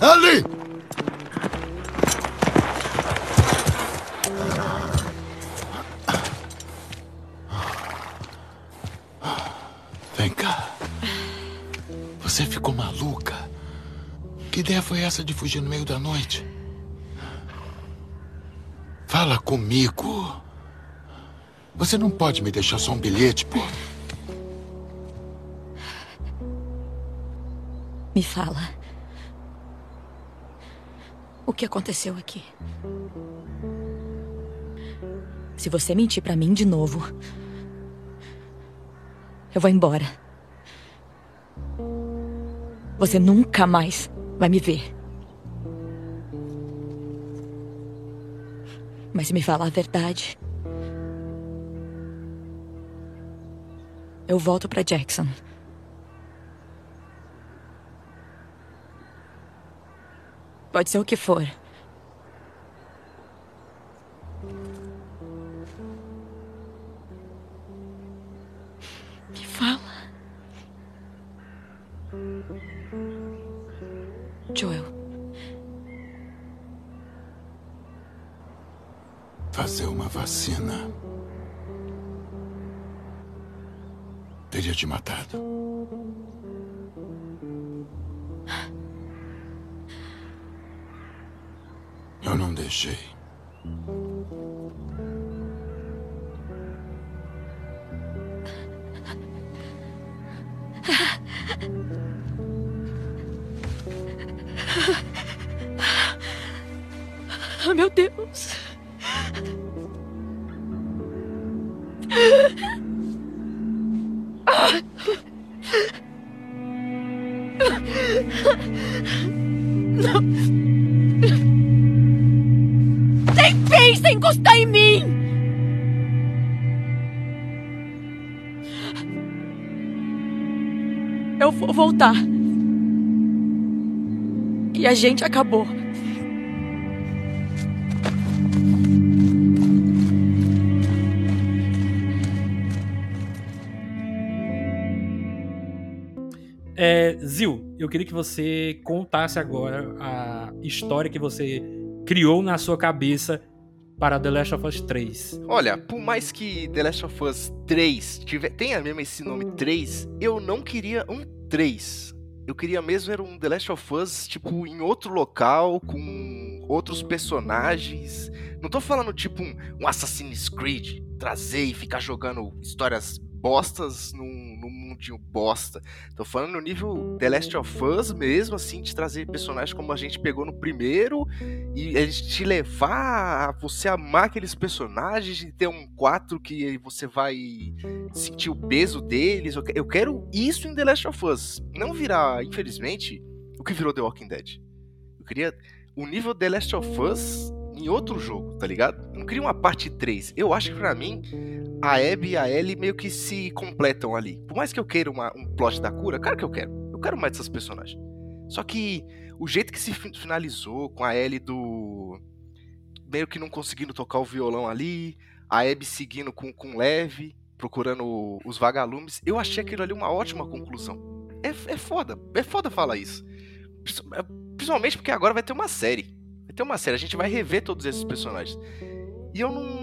Ali! Vem cá. Você ficou maluca? Que ideia foi essa de fugir no meio da noite? Fala comigo. Você não pode me deixar só um bilhete, pô. Me fala. O que aconteceu aqui? Se você mentir pra mim de novo, eu vou embora. Você nunca mais vai me ver. Mas me falar a verdade, eu volto pra Jackson. Pode ser o que for. E a gente acabou. É, Zil, eu queria que você contasse agora a história que você criou na sua cabeça para The Last of Us 3. Olha, por mais que The Last of Us 3 tiver, tenha mesmo esse nome 3, eu não queria um 3. Eu queria mesmo era um The Last of Us, tipo, em outro local, com outros personagens. Não tô falando, tipo, um, um Assassin's Creed, trazer e ficar jogando histórias bostas num, num mundinho bosta. Tô falando no nível The Last of Us mesmo, assim, de trazer personagens como a gente pegou no primeiro e a gente te levar a você amar aqueles personagens e ter um 4 que você vai sentir o peso deles. Eu que- Eu quero isso em The Last of Us. Não virar, infelizmente, o que virou The Walking Dead. Eu queria o nível The Last of Us em outro jogo, tá ligado? Não queria uma parte 3. Eu acho que pra mim a Abby e a Ellie meio que se completam ali. Por mais que eu queira uma- um plot da cura, claro que eu quero. Eu quero mais dessas personagens. Só que o jeito que se fi- finalizou com a Ellie do. meio que não conseguindo tocar o violão ali, a Abby seguindo com, com leve, procurando os vagalumes, eu achei aquilo ali uma ótima conclusão. É, é foda, é foda falar isso. É, Principalmente porque agora vai ter uma série. Ter uma série, a gente vai rever todos esses personagens. E eu não.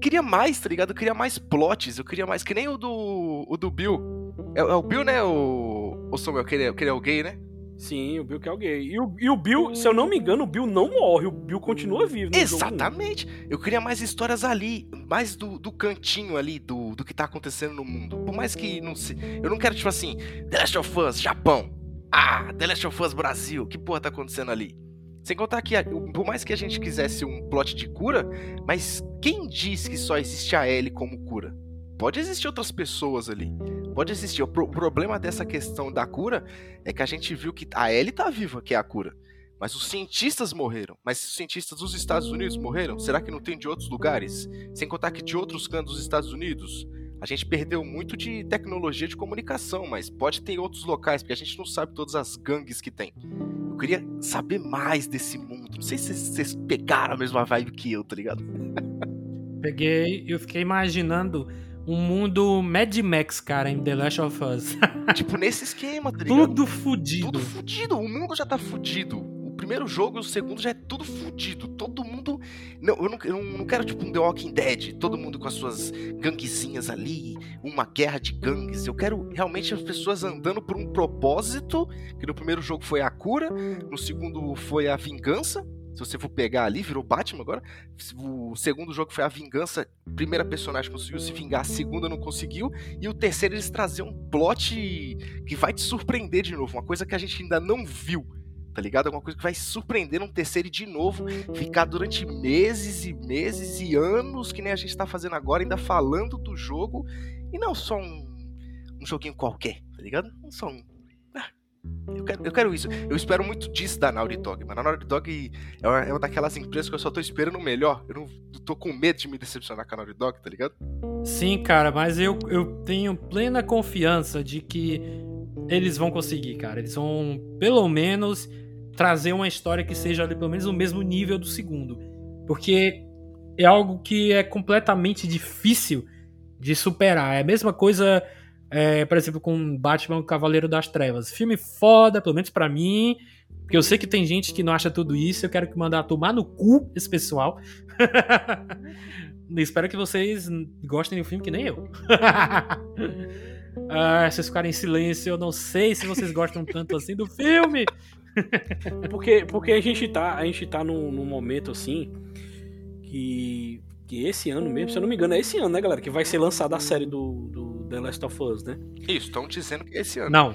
Queria mais, tá ligado? Eu queria mais plots, eu queria mais. Que nem o do. O do Bill. É, é o Bill, né? O. O Samuel, que ele, é- que ele é o gay, né? Sim, o Bill que é o gay. E o, e o Bill, se eu não me engano, o Bill não morre, o Bill continua vivo. Exatamente. Eu queria mais histórias ali, mais do, do cantinho ali, do, do que tá acontecendo no mundo. Por mais que não se. Eu não quero, tipo assim, The Last of Us, Japão. Ah, The Last of Us, Brasil. Que porra tá acontecendo ali? Sem contar que, por mais que a gente quisesse um plot de cura, mas quem diz que só existe a Ellie como cura? Pode existir outras pessoas ali. Pode existir. O, pro- problema dessa questão da cura é que a gente viu que a Ellie tá viva, que é a cura. Mas os cientistas morreram. Mas os cientistas dos Estados Unidos morreram? Será que não tem de outros lugares? Sem contar que de outros cantos dos Estados Unidos? A gente perdeu muito de tecnologia de comunicação, mas pode ter em outros locais, porque a gente não sabe todas as gangues que tem. Eu queria saber mais desse mundo. Não sei se vocês pegaram a mesma vibe que eu, tá ligado? Peguei, eu fiquei imaginando um mundo Mad Max, cara, em The Last of Us. tipo, nesse esquema, tá ligado? Tudo fudido. Tudo fudido. O mundo já tá fudido. Primeiro jogo e o segundo já é tudo fudido. Todo mundo. Não, eu não, eu não- quero, tipo, um The Walking Dead. Todo mundo com as suas ganguezinhas ali. Uma guerra de gangues. Eu quero realmente as pessoas andando por um propósito. Que no primeiro jogo foi a cura. No segundo foi a vingança. Se você for pegar ali, virou Batman agora. O segundo jogo foi a vingança. Primeira personagem conseguiu se vingar, a segunda não conseguiu. E o terceiro eles traziam um plot que vai te surpreender de novo. Uma coisa que a gente ainda não viu. Tá ligado? Alguma coisa que vai surpreender um terceiro e de novo ficar durante meses e meses e anos, que nem a gente tá fazendo agora, ainda falando do jogo. E não só um, um joguinho qualquer, tá ligado? Não só um. Ah, eu quero, eu quero isso. Eu espero muito disso da Naughty Dog, mano. A Naughty Dog é uma, é uma daquelas empresas que eu só tô esperando o melhor. Eu não eu tô com medo de me decepcionar com a Naughty Dog, tá ligado? Sim, cara, mas eu, eu tenho plena confiança de que eles vão conseguir, cara. Eles vão, pelo menos, trazer uma história que seja ali, pelo menos o mesmo nível do segundo. Porque é algo que é completamente difícil de superar. É a mesma coisa, é, por exemplo, com Batman Cavaleiro das Trevas. Filme foda, pelo menos para mim. Porque eu sei que tem gente que não acha tudo isso. Eu quero que mandar tomar no cu esse pessoal. Espero que vocês gostem do filme que nem eu. Ah, vocês ficarem em silêncio. Eu não sei se vocês gostam tanto assim do filme. porque, porque a gente tá, a gente tá num, num momento assim que, que esse ano mesmo, se eu não me engano, é esse ano, né, galera? Que vai ser lançada a série do, do The Last of Us, né? Isso, estão dizendo que é esse ano. Não.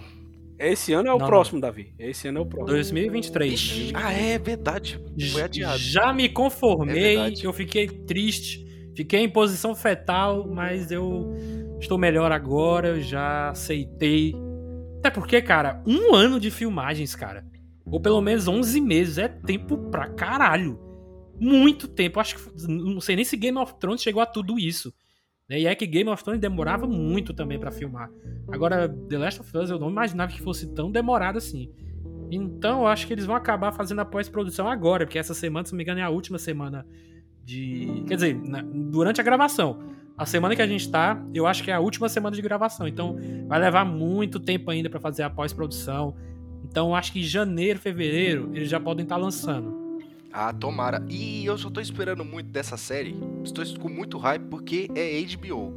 Esse ano é o Não, próximo, Davi. Esse ano é o próximo. 2023. Ixi, ah, é verdade. Foi adiado. Já me É conformei, verdade. eu fiquei triste, fiquei em posição fetal, mas eu estou melhor agora, eu já aceitei. Até porque, cara, um ano de filmagens, cara, ou pelo menos 11 meses, é tempo pra caralho. Muito tempo. Acho que não sei nem se Game of Thrones chegou a tudo isso. né? E é que Game of Thrones demorava muito também pra filmar. Agora, The Last of Us, eu não imaginava que fosse tão demorado assim. Então, eu acho que eles vão acabar fazendo a pós-produção agora, porque essa semana, se não me engano, é a última semana de. Quer dizer, na, durante a gravação. A semana que a gente tá, eu acho que é a última semana de gravação. Então, vai levar muito tempo ainda para fazer a pós-produção. Então, acho que janeiro, fevereiro, eles já podem estar tá lançando. Ah, tomara. E eu só tô esperando muito dessa série. Estou com muito hype porque é HBO.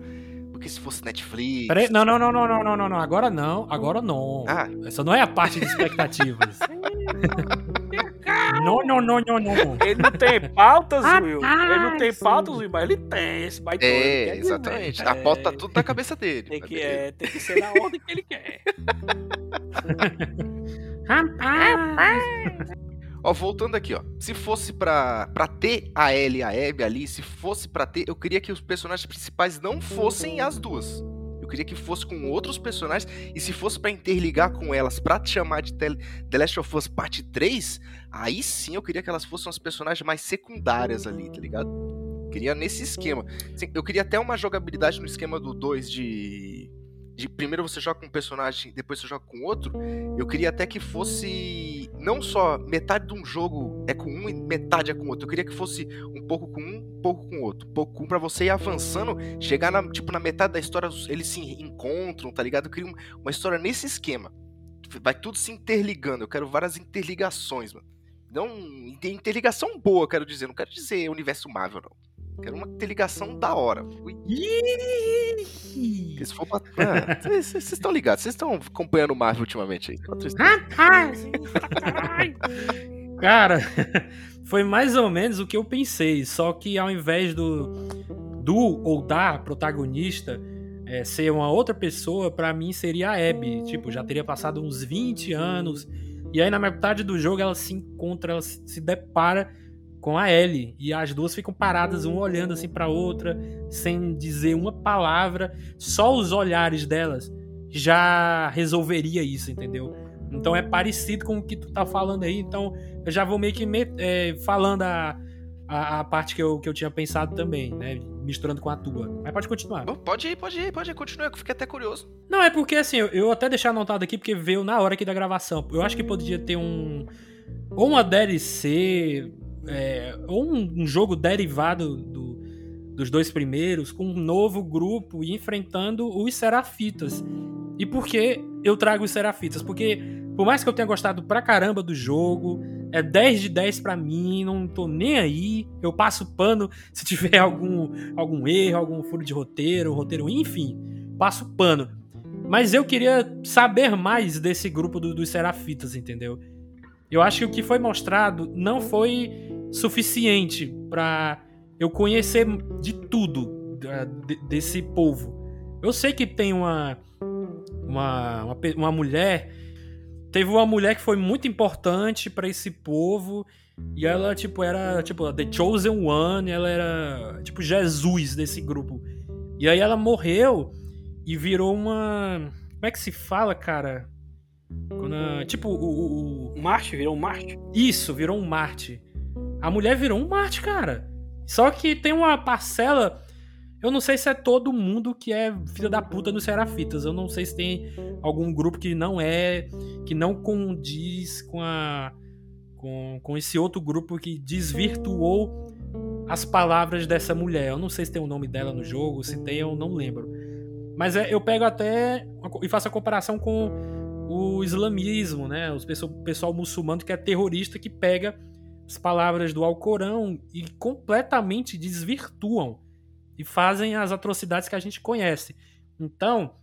Porque se fosse Netflix. Peraí, não, não, não, não, não, não, não, Agora não, agora não. Ah. Essa não é a parte de expectativas. não, não, não, não, não. Ele não tem pautas, Ah, Will. Ele não tem sim. pautas, Will, mas ele tem esse ele É, quer exatamente. A pauta tá é, tudo na cabeça dele. Tem que, é, tem que ser na ordem que ele quer. Rapaz! Ó, voltando aqui, ó. Se fosse pra, pra ter a Ellie e a Abby ali, se fosse pra ter, eu queria que os personagens principais não fossem as duas. Eu queria que fosse com outros personagens. E se fosse pra interligar com elas, pra te chamar de The Last of Us Parte 3, aí sim eu queria que elas fossem as personagens mais secundárias ali, tá ligado? Queria nesse esquema. Eu queria até uma jogabilidade no esquema do 2 de. De primeiro você joga com um personagem, depois você joga com outro. Eu queria até que fosse não só metade de um jogo é com um e metade é com outro. Eu queria que fosse um pouco com um, um pouco com outro. Um pouco com um pra você ir avançando, chegar na, tipo, na metade da história, eles se encontram, tá ligado? Eu queria um- uma história nesse esquema. Vai tudo se interligando. Eu quero várias interligações, mano. Não, inter- interligação boa, quero dizer. Não quero dizer universo Marvel, não. Quero uma interligação da hora. Ah, Vocês estão ligados, vocês estão acompanhando o Marvel ultimamente aí. História. Rapaz! Cara, foi mais ou menos o que eu pensei, só que ao invés do do ou da protagonista é, ser uma outra pessoa, pra mim seria a Abby. Tipo, já teria passado uns 20 anos. E aí na metade do jogo ela se encontra, ela se depara com a Ellie. E as duas ficam paradas, uma olhando assim pra outra, sem dizer uma palavra. Só os olhares delas já resolveria isso, entendeu? Então é parecido com o que tu tá falando aí. Então eu já vou meio que me- é, falando a, a, a parte que eu, que eu tinha pensado também, né? Misturando com a tua. Mas pode continuar. Bom, Pode ir, pode ir, pode ir, continua, que eu fiquei até curioso. Não, é porque assim, eu, eu até deixar anotado aqui porque veio na hora aqui da gravação. Eu acho que podia ter um. Ou uma DLC, é, ou um, um jogo derivado do- dos dois primeiros, com um novo grupo e enfrentando os Serafitas. E por que eu trago os Serafitas? Porque, por mais que eu tenha gostado pra caramba do jogo, é 10 de 10 pra mim, não tô nem aí. Eu passo pano se tiver algum, algum erro, algum furo de roteiro, roteiro, enfim passo pano. Mas eu queria saber mais desse grupo do- dos Serafitas, entendeu? eu acho que o que foi mostrado não foi suficiente pra eu conhecer de tudo de- desse povo. Eu sei que tem uma, uma, uma, uma mulher. Teve uma mulher que foi muito importante pra esse povo. E ela, tipo, era, tipo, The Chosen One. Ela era, tipo, Jesus desse grupo. E aí ela morreu e virou uma. Como é que se fala, cara? Quando tipo, o, o, O Marte virou um Marte. isso, virou um Marte. A mulher virou um Marte, cara. Só que tem uma parcela. Eu não sei se é todo mundo que é filha da puta dos Serafitas. Eu não sei se tem algum grupo que não é. que não condiz com a. com, com esse outro grupo que desvirtuou as palavras dessa mulher. Eu não sei se tem o nome dela no jogo, se tem, eu não lembro. Mas é, eu pego até. e faço a comparação com o islamismo, né? O pessoal, pessoal muçulmano que é terrorista que pega as palavras do Alcorão e completamente desvirtuam e fazem as atrocidades que a gente conhece. Então,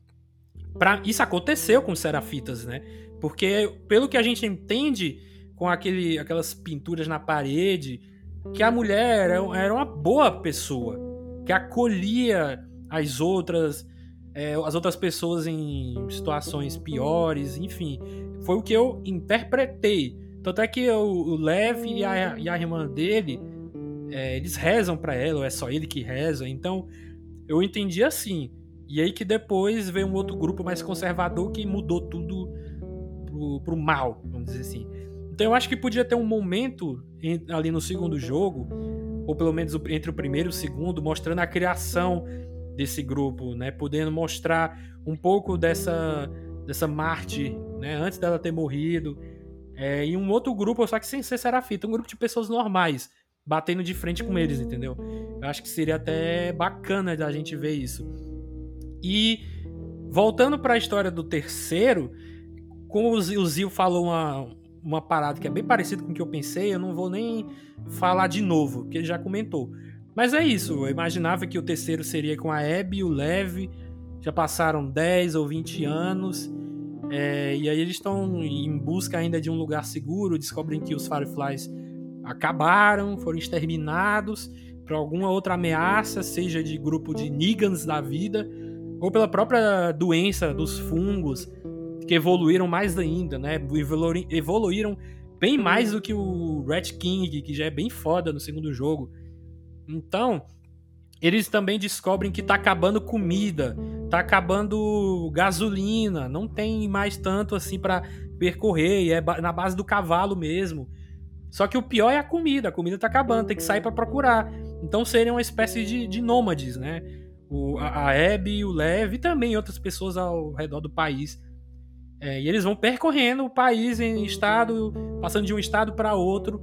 isso aconteceu com os serafitas, né? Porque pelo que a gente entende com aquele, aquelas pinturas na parede, que a mulher era, era uma boa pessoa, que acolhia as outras, é, as outras pessoas em situações piores, enfim. Foi o que eu interpretei. Tanto é que o, o Lev e a, e a irmã dele, é, eles rezam pra ela, ou é só ele que reza. Então, eu entendi assim. E aí que depois veio um outro grupo mais conservador que mudou tudo pro, pro mal, vamos dizer assim. Então eu acho que podia ter um momento ali no segundo jogo, ou pelo menos entre o primeiro e o segundo, mostrando a criação desse grupo, né? Podendo mostrar um pouco dessa, dessa Marte, né? Antes dela ter morrido. É, e um outro grupo, só que sem ser serafita, um grupo de pessoas normais, batendo de frente com eles, entendeu? Eu acho que seria até bacana da gente ver isso. E voltando para a história do terceiro, como o Zil o Zil falou uma, uma parada que é bem parecida com o que eu pensei, eu não vou nem falar de novo, porque ele já comentou. Mas é isso, eu imaginava que o terceiro seria com a Abby e o Lev, já passaram 10 ou 20 anos, é, e aí eles estão em busca ainda de um lugar seguro, descobrem que os Fireflies acabaram, foram exterminados por alguma outra ameaça, seja de grupo de Nigans da vida, ou pela própria doença dos fungos, que evoluíram mais ainda, né? Evoluíram bem mais do que o Red King, que já é bem foda no segundo jogo. Então, eles também descobrem que tá acabando comida, tá acabando gasolina, não tem mais tanto assim pra percorrer, e é na base do cavalo mesmo. Só que o pior é a comida, a comida tá acabando, tem que sair pra procurar. Então seriam uma espécie de, de nômades, né? O, a, a Abby, o Lev e também outras pessoas ao redor do país. É, e eles vão percorrendo o país em estado, passando de um estado para outro.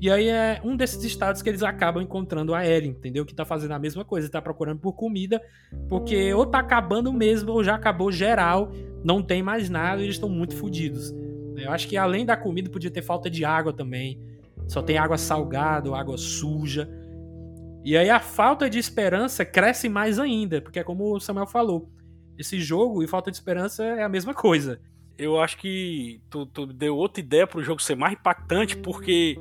E aí é um desses estados que eles acabam encontrando a Ellie, entendeu? Que tá fazendo a mesma coisa, tá procurando por comida, porque ou tá acabando mesmo, ou já acabou geral, não tem mais nada e eles estão muito fodidos. Eu acho que além da comida podia ter falta de água também. Só tem água salgada, água suja. E aí a falta de esperança cresce mais ainda, porque é como o Samuel falou. Esse jogo e falta de esperança é a mesma coisa. Eu acho que tu, tu deu outra ideia pro jogo ser mais impactante, porque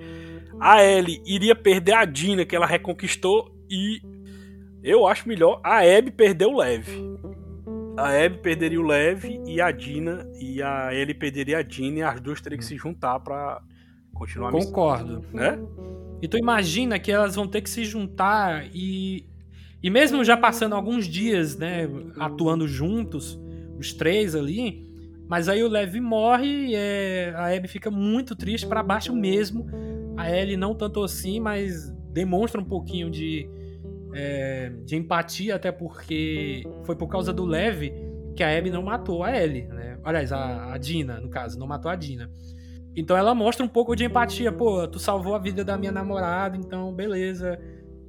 a Ellie iria perder a Dina que ela reconquistou e eu acho melhor a Abby perder o Lev. A Abby perderia o Lev e a Dina e a Ellie perderia a Dina e as duas teriam que se juntar pra continuar a missão, Concordo. né? E tu imagina que elas vão ter que se juntar e. E mesmo já passando alguns dias, né? Atuando juntos, os três ali. Mas aí o Levi morre e é, a Abby fica muito triste para baixo mesmo. A Ellie não tanto assim, mas demonstra um pouquinho de, é, de empatia, até porque foi por causa do Levi que a Abby não matou a Ellie, né? Aliás, a, a Dina, no caso, não matou a Dina. Então ela mostra um pouco de empatia. Pô, tu salvou a vida da minha namorada, então beleza.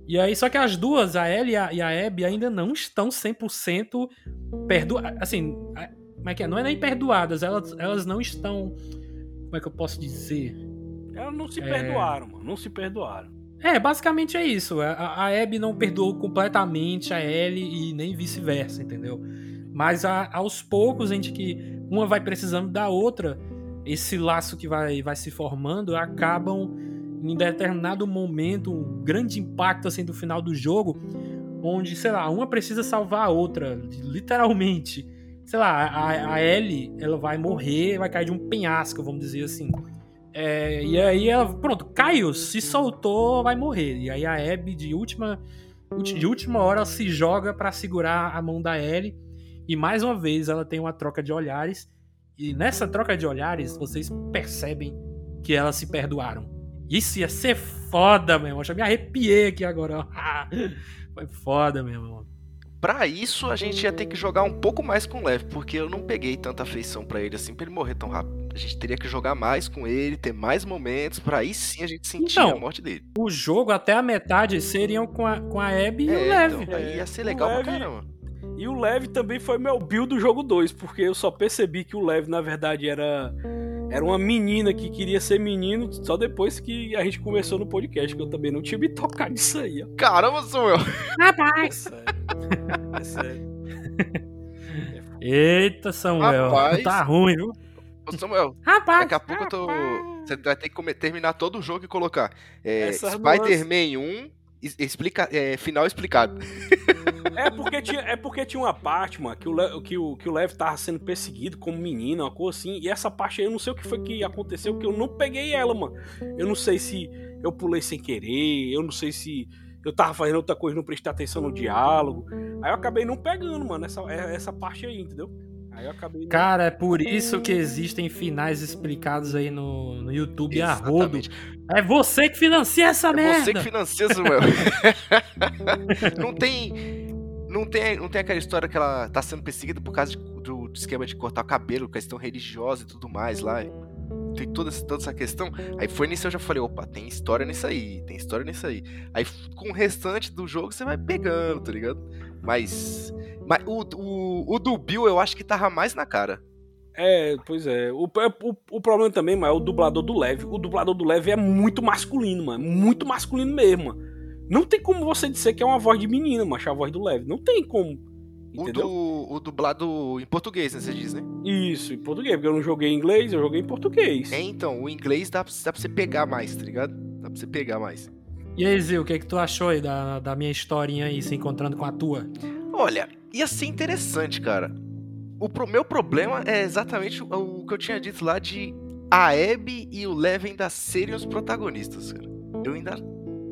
E aí, só que as duas, a Ellie e a, Abby, ainda não estão 100% perdoadas. Assim, a- como é que é? Não é nem perdoadas, elas, elas não estão. Como é que eu posso dizer? Elas não se É. perdoaram, mano. Não se perdoaram. É, basicamente é isso. A, a Abby não perdoou completamente a Ellie e nem vice-versa, entendeu? Mas a- aos poucos, a gente que uma vai precisando da outra, esse laço que vai, vai se formando acabam em determinado momento, um grande impacto assim do final do jogo, onde, sei lá, uma precisa salvar a outra, literalmente. Sei lá, a, a Ellie, ela vai morrer, vai cair de um penhasco, vamos dizer assim. É, e aí ela, pronto, caiu, se soltou, vai morrer. E aí a Abby, de última, de última hora, se joga para segurar a mão da Ellie. E mais uma vez ela tem uma troca de olhares. E nessa troca de olhares, vocês percebem que elas se perdoaram. Isso ia ser foda, meu irmão. Já me arrepiei aqui agora. Foi foda, meu irmão. Pra isso, a gente ia ter que jogar um pouco mais com o Lev, porque eu não peguei tanta afeição para ele assim, pra ele morrer tão rápido. A gente teria que jogar mais com ele, ter mais momentos, para aí sim a gente sentir então, a morte dele. O jogo, até a metade, seriam com a, com a Abby é, e o Lev. Então, aí ia ser legal Lev, pra caramba. E o Lev também foi meu build do jogo 2, porque eu só percebi que o Lev, na verdade, era era uma menina que queria ser menino só depois que a gente começou no podcast, que eu também não tinha me tocado nisso aí, ó. Caramba, Samuel! Rapaz! É sério. Eita, Samuel. Rapaz. Tá ruim, viu? Ô, Samuel, rapaz, daqui a pouco rapaz. eu tô. Você vai ter que terminar todo o jogo e colocar é, Spider-Man 1 explica, é, final explicado. É porque tinha, é porque tinha uma parte, mano, que o, Le, que, o, que o Lev tava sendo perseguido como menino, uma coisa assim. E essa parte aí eu não sei o que foi que aconteceu, que eu não peguei ela, mano. Eu não sei se eu pulei sem querer, eu não sei se eu tava fazendo outra coisa, não prestei atenção no diálogo. Aí eu acabei não pegando, mano, essa, é, essa parte aí, entendeu? Acabei... Cara, é por isso que existem finais explicados aí no, no YouTube a rodo. É você que financia essa é merda! Você que financia, Samuel. não tem. Não tem, não tem aquela história que ela tá sendo perseguida por causa de, do, do, esquema de cortar o cabelo, questão religiosa e tudo mais lá. Tem toda essa, toda essa questão. Aí foi nisso eu já falei, opa, tem história nisso aí, tem história nisso aí. Aí com o restante do jogo você vai pegando, tá ligado? Mas. Mas o, o, o do Bill eu acho que tava mais na cara. É, pois é. O, o, o problema também, mano, é o dublador do Leve. O dublador do Leve é muito masculino, mano. Muito masculino mesmo, mano. Não tem como você dizer que é uma voz de menina, é a voz do Leve. Não tem como. O, do, o dublado em português, né? Você diz, né? Isso, em português, porque eu não joguei em inglês, eu joguei em português. É, então, o inglês dá, dá pra você pegar mais, tá ligado? Dá pra você pegar mais. E aí, Zil, o que, é que tu achou aí da, da minha historinha aí, se encontrando com a tua? Olha, ia ser interessante, cara. O pro, meu problema é exatamente o, o, que eu tinha dito lá de a Abby e o Lev ainda serem os protagonistas, cara. Eu ainda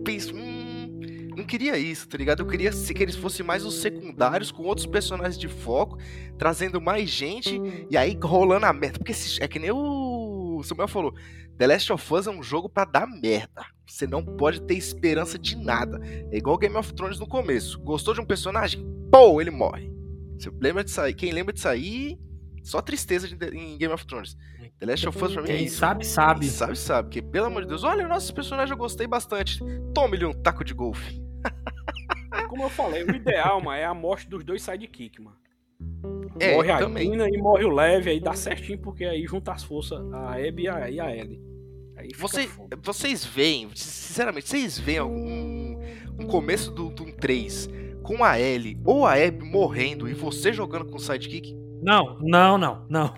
penso, hum, não queria isso, tá ligado? Eu queria que eles fossem mais os secundários, com outros personagens de foco, trazendo mais gente, e aí rolando a merda. Porque é que nem o Samuel falou, The Last of Us é um jogo para dar merda. Você não pode ter esperança de nada. É igual Game of Thrones no começo. Gostou de um personagem? Pô, ele morre. Você lembra de sair? Quem lembra de sair? Só tristeza de, em Game of Thrones. The Last of Us pra mim é isso. sabe, sabe. Quem sabe, sabe. Porque, pelo amor de Deus, olha, nossos personagens eu gostei bastante. Tome-lhe um taco de golfe. Como eu falei, o ideal, mano, é a morte dos dois sidekicks, mano. É, morre a também. E morre o Leve, aí dá certinho, porque aí junta as forças a Abby e a, e a Ellie. Você, vocês veem, sinceramente, vocês veem algum um começo do, do 3 com a Ellie ou a Abby morrendo e você jogando com o sidekick? Não, não, não, não.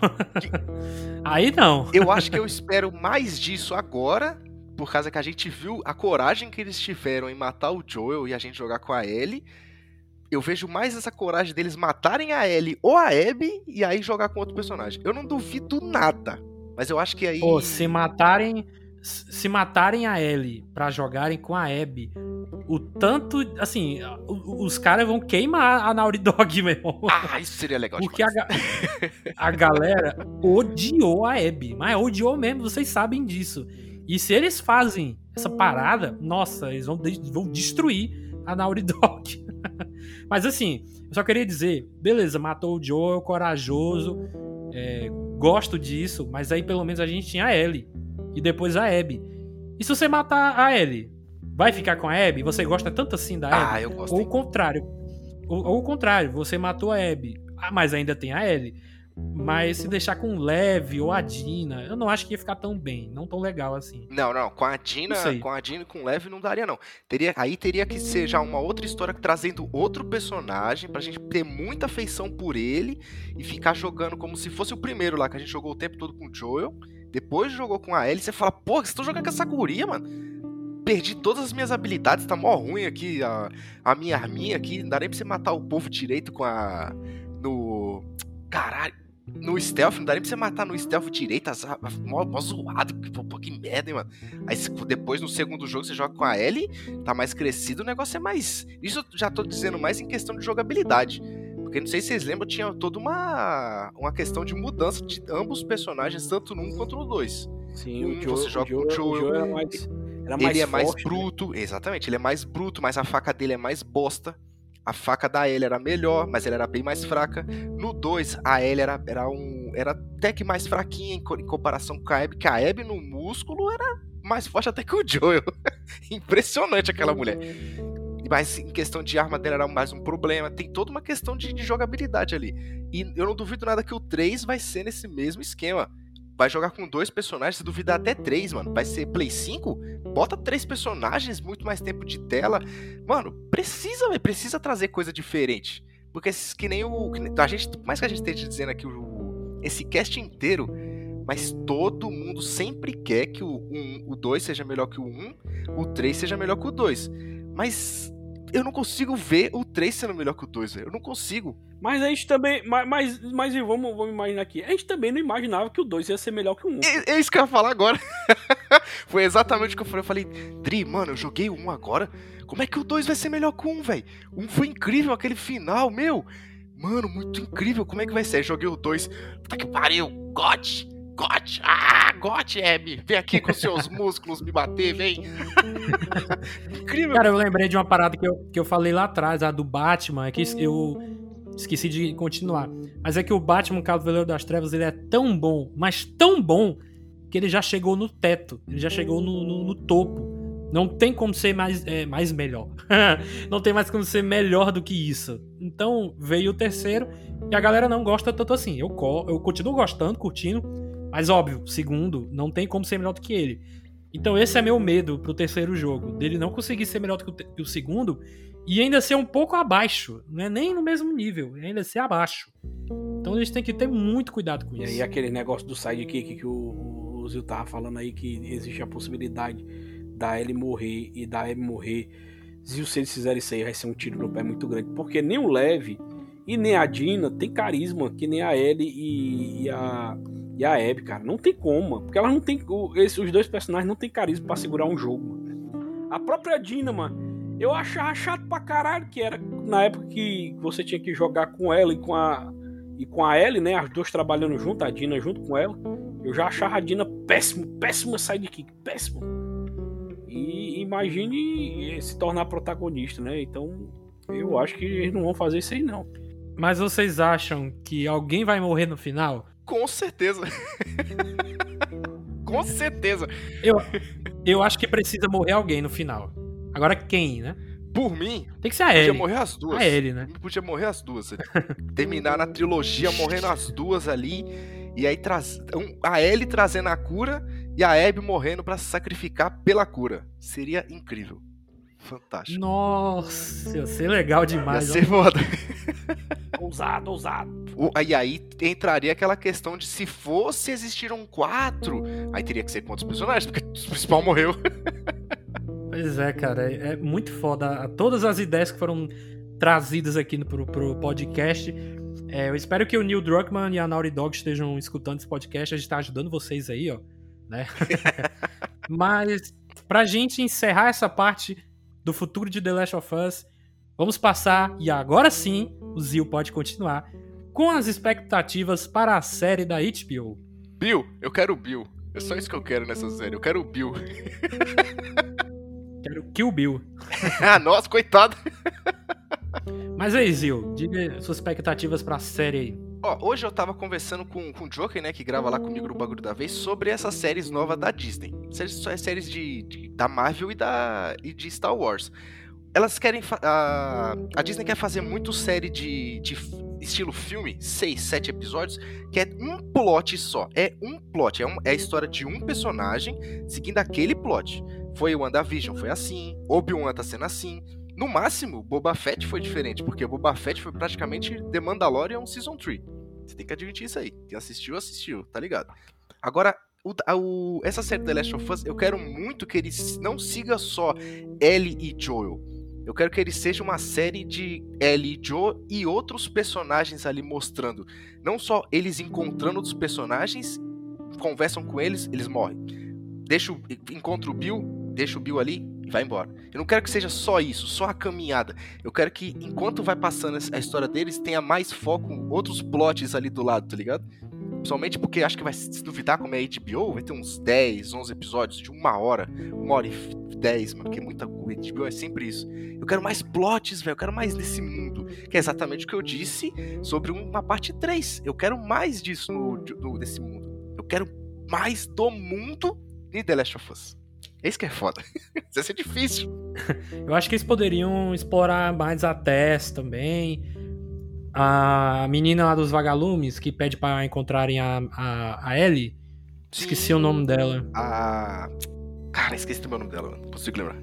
aí não. Eu acho que eu espero mais disso agora, por causa que a gente viu a coragem que eles tiveram em matar o Joel e a gente jogar com a Ellie eu vejo mais essa coragem deles matarem a Ellie ou a Abby e aí jogar com outro personagem. Eu não duvido nada, mas eu acho que aí. Pô, se matarem. Se matarem a Ellie para jogarem com a Abby, o tanto. Assim, os caras vão queimar a Naughty Dog, meu irmão. Ah, isso seria legal Porque a, a galera odiou a Abby. Mas odiou mesmo, vocês sabem disso. E se eles fazem essa parada, nossa, eles vão, vão destruir a Naughty Dog. Mas assim, eu só queria dizer, beleza, matou o Joel, corajoso, é, gosto disso, mas aí pelo menos a gente tinha a Ellie. E depois a Abby. E se você matar a Ellie, vai ficar com a Abby? Você gosta tanto assim da Abby? Ah, eu gosto. Ou o contrário. Ou, ou o contrário, você matou a Abby, ah, mas ainda tem a Ellie. Mas se deixar com Leve ou a Dina, eu não acho que ia ficar tão bem, não tão legal assim. Não, não, com a Dina, com a Dina e com Leve não daria não. Teria, aí teria que ser já uma outra história trazendo outro personagem pra gente ter muita afeição por ele e ficar jogando como se fosse o primeiro lá que a gente jogou o tempo todo com o Joel. Depois jogou com a Ellie, você fala, pô, você tá jogando com essa guria, mano? Perdi todas as minhas habilidades, tá mó ruim aqui, a, a minha arminha aqui, não dá nem pra você matar o povo direito com a. No. Caralho. No stealth, não dá nem pra você matar no stealth direito, as, mó, mó zoado, que, pô, que merda, hein, mano. Aí depois no segundo jogo você joga com a Ellie, tá mais crescido, o negócio é mais. Isso eu já tô dizendo mais em questão de jogabilidade. Porque não sei se vocês lembram, tinha toda uma, uma questão de mudança de ambos os personagens, tanto no 1 quanto no 2. Sim, Um o Joe, você joga o com Joe, o o Joel, Joe era mais, era mais ele é mais forte, né? bruto, exatamente, ele é mais bruto, mas a faca dele é mais bosta. A faca da Ellie era melhor, mas ela era bem mais fraca. No 2, a Ellie era, era, um, era até que mais fraquinha em, em comparação com a Abby, que a Abby no músculo era mais forte até que o Joel. Impressionante aquela mulher. Mas em questão de arma dela era mais um problema. Tem toda uma questão de, de jogabilidade ali. E eu não duvido nada que o 3 vai ser nesse mesmo esquema. Vai jogar com dois personagens, se duvidar até três, mano. Vai ser Play 5? Bota três personagens, muito mais tempo de tela. Mano, precisa. Precisa trazer coisa diferente. Porque que nem o. que nem- a gente, mais que a gente esteja dizendo aqui o, esse cast inteiro, mas todo mundo sempre quer que o 1, o 2 seja melhor que o 1, o 3 seja melhor que o 2. Mas eu não consigo ver o 3 sendo melhor que o 2, velho. Eu não consigo. Mas a gente também. Mas, mas, mas vamos, vamos imaginar aqui. A gente também não imaginava que o 2 ia ser melhor que o 1. É, é isso que eu ia falar agora. Foi exatamente o que eu falei. Eu falei, Dri, mano, eu joguei o 1 agora. Como é que o 2 vai ser melhor que o 1, velho? O 1 foi incrível, aquele final, meu. Mano, muito incrível. Como é que vai ser? Joguei o 2. Puta que pariu. God. God. Ah, God, Abby. Vem aqui com seus músculos me bater, vem. incrível. Cara, eu lembrei de uma parada que eu, que eu falei lá atrás, a do Batman, é que eu esqueci de continuar. Mas é que o Batman Cavaleiro das Trevas, ele é tão bom, mas tão bom, que ele já chegou no teto, ele já chegou no, no- no topo. Não tem como ser mais, é, mais melhor. não tem mais como ser melhor do que isso. Então veio o terceiro e a galera não gosta tanto assim. Eu, co- eu continuo gostando, curtindo, mas óbvio, o segundo não tem como ser melhor do que ele. Então esse é meu medo pro terceiro jogo, dele não conseguir ser melhor do que o, que o segundo e ainda ser um pouco abaixo, não é nem no mesmo nível, é ainda ser abaixo. Então eles têm que ter muito cuidado com E isso. aí aquele negócio do sidekick que o, o Zil tava falando aí, que existe a possibilidade da Ellie morrer e da Abby morrer. Zil, se eles fizerem isso aí, vai ser um tiro no pé muito grande. Porque nem o Lev e nem a Dina tem carisma que nem a Ellie e, e a, e a Abby, cara. Não tem como, mano. Porque elas não tem. os dois personagens não tem carisma pra segurar um jogo. A própria Dina, mano, eu achava chato pra caralho que era na época que você tinha que jogar com ela e com a. E com a Ellie, né? As duas trabalhando junto, a Dina junto com ela. Eu já achava a Dina péssimo, péssima sidekick, péssimo. E imagine se tornar protagonista, né? Então, eu acho que eles não vão fazer isso aí, não. Mas vocês acham que alguém vai morrer no final? Com certeza. Com certeza. Eu acho que precisa morrer alguém no final. Agora quem, né? Por mim, Tem que ser a podia Ellie. morrer as duas. A Ellie, né? Podia morrer as duas. Terminar na trilogia morrendo as duas ali. E aí traz, um- a Ellie trazendo a cura e a Abby morrendo pra se sacrificar pela cura. Seria incrível. Fantástico. Nossa, ia ser legal Ia demais. ó. ser foda. Ousado, ousado. O- E aí entraria aquela questão de se fosse existiram quatro, aí teria que ser quantos personagens? Porque o principal morreu. Pois é, cara, é é muito foda. Todas as ideias que foram trazidas aqui no, pro, pro podcast. É, eu espero que o Neil Druckmann e a Naughty Dog estejam escutando esse podcast. A gente tá ajudando vocês aí, ó. Né? Mas, pra gente encerrar essa parte do futuro de The Last of Us, vamos passar, e agora sim, o Zil pode continuar, com as expectativas para a série da HBO. Bill, eu quero o Bill. É só isso que eu quero nessa série. Eu quero o Bill. Quero Kill Bill. ah, nossa, coitado. Mas aí, Zil, diga suas expectativas pra série aí. Ó, hoje eu tava conversando com, com o Joker, né, que grava lá comigo no Bagulho da Vez, sobre essas séries novas da Disney. Séries, é séries de, de- da Marvel e, da, e de Star Wars. Elas querem. A, a Disney quer fazer muito série de, de estilo filme, seis, sete episódios, que é um plot só. É um plot. É, um- é a história de um personagem seguindo aquele plot. Foi o WandaVision, foi assim. Obi-Wan tá sendo assim. No máximo, Boba Fett foi diferente, porque Boba Fett foi praticamente The Mandalorian Season 3. Você tem que admitir isso aí. Quem assistiu, assistiu, tá ligado? Agora, o- o- essa série The Last of Us, eu quero muito que ele não siga só Ellie e Joel. Eu quero que ele seja uma série de Ellie e Joe e outros personagens ali mostrando. Não só eles encontrando outros personagens, conversam com eles, eles morrem. Deixa o, encontra o Bill, deixa o Bill ali e vai embora. Eu não quero que seja só isso, só a caminhada. Eu quero que, enquanto vai passando a história deles, tenha mais foco, outros plots ali do lado, tá ligado? Principalmente porque acho que vai se duvidar como é HBO, vai ter uns 10, 11 episódios de uma hora, uma hora e 10, mano, que é muita coisa. HBO é sempre isso. Eu quero mais plots, velho, eu quero mais desse mundo. Que é exatamente o que eu disse sobre uma parte 3. Eu quero mais disso no, no- desse mundo. Eu quero mais do mundo de The Last of Us. Esse que é foda. Isso vai ser difícil. Eu acho que eles poderiam explorar mais a Tess também. A menina lá dos vagalumes que pede pra encontrarem a, a, a Ellie. Esqueci o nome dela. A. Cara, esqueci também o nome dela, não consigo lembrar.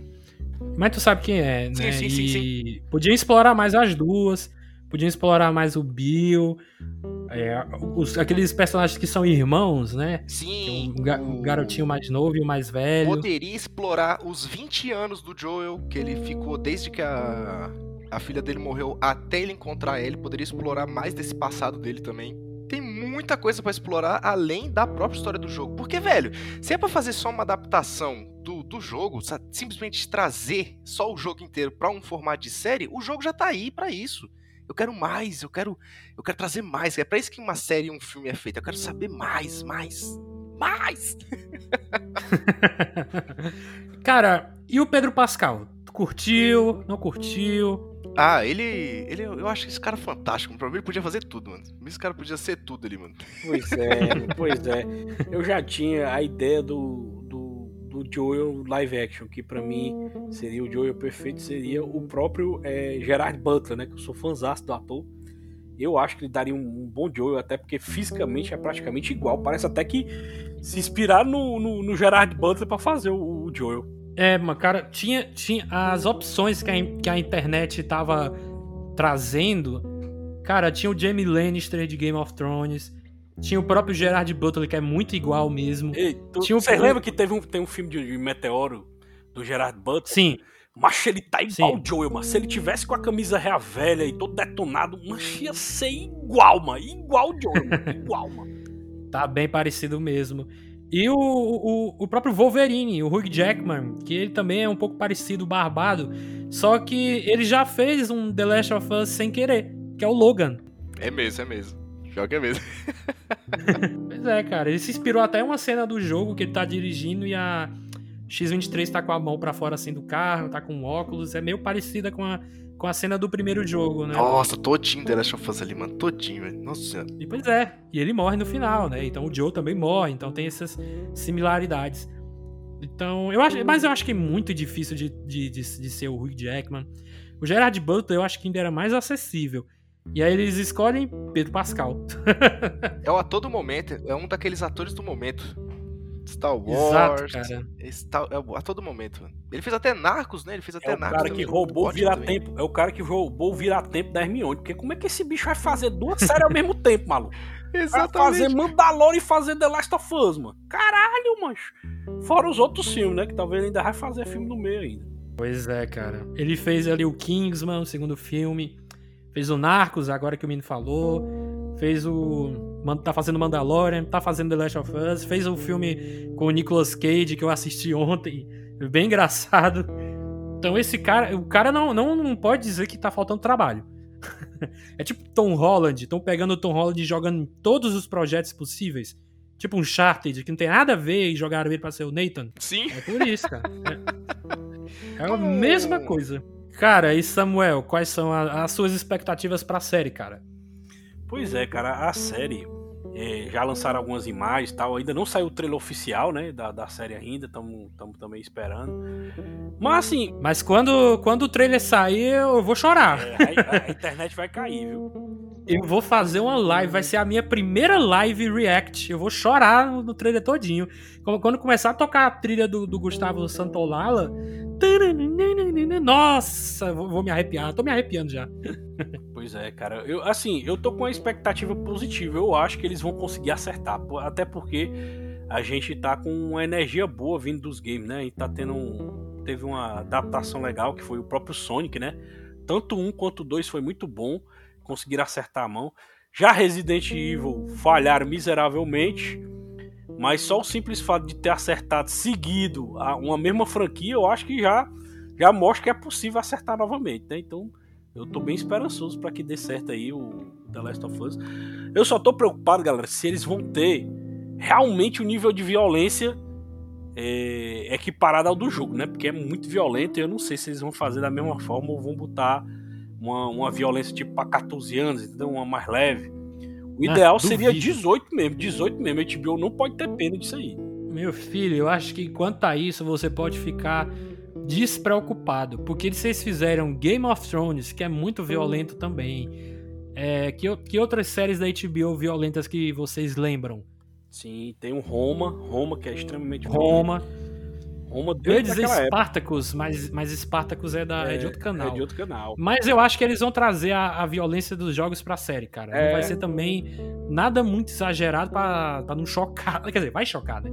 Mas tu sabe quem é, Sim, né? sim, e sim, podiam explorar mais as duas. Podiam explorar mais o Bill. é, os- aqueles personagens que são irmãos, né? Sim. O, ga- o garotinho mais novo e o mais velho. Poderia explorar os 20 anos do Joel, que ele ficou desde que a, a filha dele morreu até ele encontrar ele. Poderia explorar mais desse passado dele também. Tem muita coisa pra explorar além da própria história do jogo. Porque, velho, se é pra fazer só uma adaptação do, do jogo, simplesmente trazer só o jogo inteiro pra um formato de série, o jogo já tá aí pra isso. Eu quero mais, eu quero, eu quero trazer mais. É pra isso que uma série e um filme é feito. Eu quero saber mais, mais, mais. Cara, e o Pedro Pascal? Tu curtiu? Não curtiu? Ah, ele, ele. Eu acho esse cara fantástico. Pra mim, ele podia fazer tudo, mano. Esse cara podia ser tudo ali, mano. Pois é, pois é. Eu já tinha a ideia do, do, Joel live action, que pra mim seria o Joel perfeito, seria o próprio é, Gerard Butler, né? Que eu sou fãzaço do ator. Eu acho que ele daria um, um bom Joel, até porque fisicamente é praticamente igual. Parece até que se inspirar no, no, no Gerard Butler pra fazer o, o Joel. É, mano, cara, tinha, tinha as opções que a, que a internet tava trazendo. Cara, tinha o Jamie Lannister de Game of Thrones. Tinha o próprio Gerard Butler, que é muito igual mesmo. Tinha um- você lembra que teve um, tem um filme de, de Meteoro do Gerard Butler? Sim, Mas ele tá igual Sim. o Joel, mano. Se ele tivesse com a camisa real velha e todo detonado, mas ia ser igual, mano. Igual o Joel, mano. Igual, mano. tá bem parecido mesmo. E o, o, o próprio Wolverine, o Hugh Jackman, que ele também é um pouco parecido, barbado. Só que ele já fez um The Last of Us sem querer, que é o Logan. É mesmo, é mesmo. Pior que é mesmo. Pois é, cara. Ele se inspirou até em uma cena do jogo que ele tá dirigindo e a X-23 tá com a mão pra fora assim do carro, tá com óculos. É meio parecida com a, com a cena do primeiro jogo, né? Nossa, todinho The Last of Us ali, mano. Todinho, velho. Nossa senhora. E pois é. E ele morre no final, né? Então o Joe também morre. Então tem essas similaridades. Então, eu acho. Mas eu acho que é muito difícil de, de, de, de ser o Hugh Jackman. O Gerard Butler eu acho que ainda era mais acessível. E aí eles escolhem Pedro Pascal. É o ator do momento. É um daqueles atores do momento. Star Wars. Exato, cara. Star, é o ator do momento, mano. Ele fez até Narcos, né? Ele fez até É o Narcos. cara que também. roubou o também. vira-tempo. É o cara que roubou o vira-tempo da Hermione. Porque como é que esse bicho vai fazer duas séries ao mesmo tempo, maluco? Vai fazer Exatamente. Mandalorian e fazer The Last of Us, mano. Caralho, mancho. Fora os outros filmes, né? Que talvez ele ainda vai fazer filme no meio ainda. Pois é, cara. Ele fez ali o Kingsman, o segundo filme. Fez o Narcos, agora que o Mino falou. Fez o. Tá fazendo Mandalorian, tá fazendo The Last of Us. Fez o filme com o Nicolas Cage que eu assisti ontem. Bem engraçado. Então esse cara. O cara não, não, não pode dizer que tá faltando trabalho. é tipo Tom Holland. Estão pegando o Tom Holland e jogando em todos os projetos possíveis. Tipo um Uncharted, que não tem nada a ver e jogaram ele pra ser o Nathan. Sim. É por isso, cara. É, é a mesma coisa. Cara, e Samuel, quais são a- as suas expectativas pra série, cara? Pois é, cara, a série. é, já lançaram algumas imagens e tal. Ainda não saiu o trailer oficial, né? Da, da série ainda. Estamos também esperando. Mas assim, Mas quando, quando o trailer sair, eu vou chorar. é, a, a internet vai cair, viu? Eu vou fazer uma live, vai ser a minha primeira live react. Eu vou chorar no, no trailer todinho. Quando, começar a tocar a trilha do, do Gustavo Santolala. Nossa, vou, me arrepiar. Tô me arrepiando já. Pois é, cara. Eu, assim, eu tô com uma expectativa positiva. Eu acho que eles vão conseguir acertar. Até porque a gente tá com uma energia boa vindo dos games, né? Gente tá tendo um, teve uma adaptação legal que foi o próprio Sonic, né? Tanto um quanto dois foi muito bom, conseguiram acertar a mão. Já Resident Evil falharam miseravelmente, mas só o simples fato de ter acertado seguido a uma mesma franquia, eu acho que já já mostra que é possível acertar novamente, né? Então, eu tô bem esperançoso para que dê certo aí o The Last of Us. Eu só tô preocupado, galera, se eles vão ter realmente o nível de violência é, equiparado ao do jogo, né? Porque é muito violento e eu não sei se eles vão fazer da mesma forma ou vão botar uma, uma violência tipo para 14 anos, entendeu? Uma mais leve. O Ah, ideal seria duvido. 18 mesmo, 18 mesmo. A HBO não pode ter pena disso aí. Meu filho, eu acho que quanto a isso você pode ficar despreocupado, porque vocês fizeram Game of Thrones, que é muito violento também. É, que, o- que outras séries da HBO violentas que vocês lembram? Sim, tem um Roma, Roma que é extremamente Roma. violento. Roma Eu ia desde dizer época. Spartacus, mas, mas Spartacus é, da, é, de outro canal. É de outro canal. Mas eu acho que eles vão trazer a, a violência dos jogos pra série, cara. Não É. vai ser também nada muito exagerado pra, pra não chocar. Quer dizer, vai chocar, né?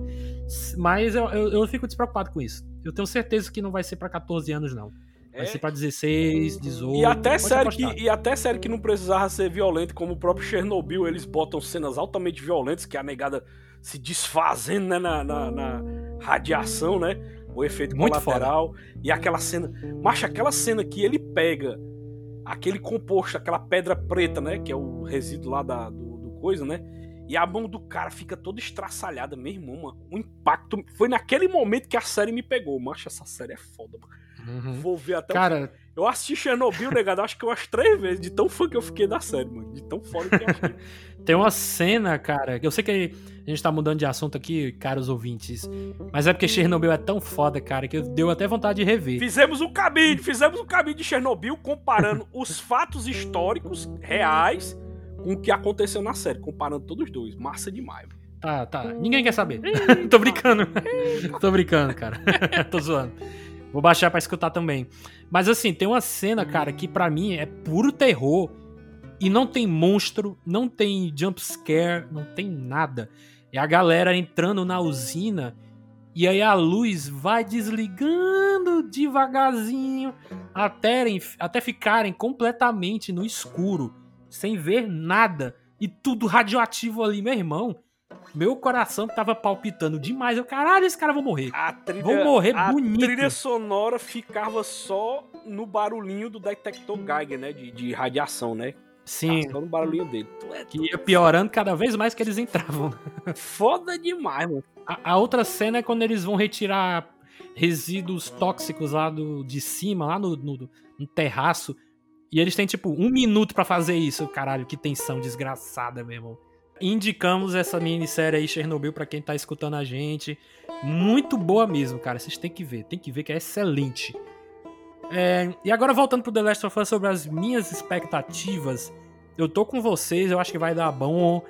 Mas eu, eu, eu fico despreocupado com isso. Eu tenho certeza que não vai ser pra 14 anos, não. Vai É. ser pra 16, 18. E até, série apostar. que, e até série que não precisava ser violenta, como o próprio Chernobyl, eles botam cenas altamente violentas, que é a negada se desfazendo né, na, na- na radiação, né? O efeito Muito colateral. E aquela cena. Macho, aquela cena que ele pega aquele composto, aquela pedra preta, né? Que é o resíduo lá da, do, do coisa, né? E a mão do cara fica toda estraçalhada, meu irmão, mano. O impacto. Foi naquele momento que a série me pegou. Macho, essa série é foda, mano. Uhum. Vou ver até o Cara, eu assisti Chernobyl, negado, acho que umas três vezes, de tão fã que eu fiquei da série, mano. De tão foda que eu achei. tem uma cena, cara. que Eu sei que a gente tá mudando de assunto aqui, caros ouvintes. Mas é porque Chernobyl é tão foda, cara, que deu até vontade de rever. fizemos um caminho, fizemos um caminho de Chernobyl comparando os fatos históricos reais com o que aconteceu na série, comparando todos os dois. Massa demais. mano. Tá, tá. Ninguém quer saber. Tô brincando. Tô brincando, cara. Tô zoando. Vou baixar pra escutar também. Mas assim, tem uma cena, cara, que pra mim é puro terror. E não tem monstro, não tem jump scare, não tem nada. É a galera entrando na usina e aí a luz vai desligando devagarzinho até, até ficarem completamente no escuro, sem ver nada. E tudo radioativo ali, meu irmão. Meu coração tava palpitando demais. Eu, caralho, esse cara vai morrer. A trilha, Vou morrer a bonito. trilha sonora ficava só no barulhinho do detector Geiger, né? De, de radiação, né? Sim. Só no barulhinho dele. É Que ia piorando cada vez mais que eles entravam. foda demais, mano. A, a outra cena é quando eles vão retirar resíduos tóxicos lá do, de cima, lá no, no, no terraço. E eles têm, tipo, um minuto pra fazer isso. Caralho, que tensão desgraçada, meu irmão. Indicamos essa minissérie aí, Chernobyl, pra quem tá escutando a gente. Muito boa mesmo, cara. Vocês têm que ver, tem que ver que é excelente. É, e agora voltando pro The Last of Us sobre as minhas expectativas. Eu tô com vocês, eu acho que vai dar bom.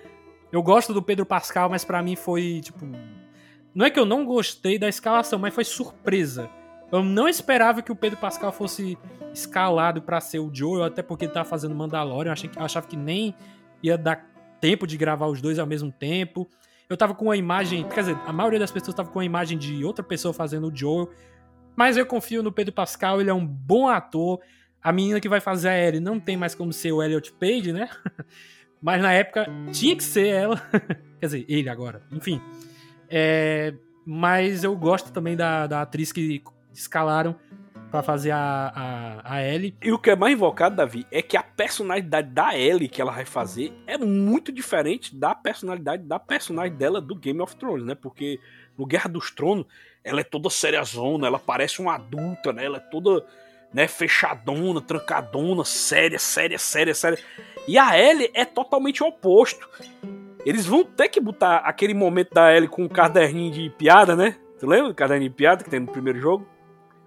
Eu gosto do Pedro Pascal, mas pra mim foi, tipo. Não é que eu não gostei da escalação, mas foi surpresa. Eu não esperava que o Pedro Pascal fosse escalado pra ser o Joel, até porque ele tava fazendo Mandalorian. Eu, achei que- achava que nem ia dar tempo de gravar os dois ao mesmo tempo. Eu tava com uma imagem. Quer dizer, a maioria das pessoas tava com uma imagem de outra pessoa fazendo o Joel. Mas eu confio no Pedro Pascal, ele é um bom ator. A menina que vai fazer a Ellie não tem mais como ser o Elliot Page, né? Mas na época tinha que ser ela. Quer dizer, ele agora. Enfim. É, mas eu gosto também da, da atriz que escalaram pra fazer a, a, a Ellie. E o que é mais invocado, Davi, é que a personalidade da Ellie que ela vai fazer é muito diferente da personalidade da personagem dela do Game of Thrones, né? Porque no Guerra dos Tronos, ela é toda seriazona, ela parece uma adulta, né? Ela é toda né, fechadona, trancadona, séria, séria, séria, séria. E a Ellie é totalmente o oposto. Eles vão ter que botar aquele momento da Ellie com um caderninho de piada, né? Tu lembra do caderninho de piada que tem no primeiro jogo?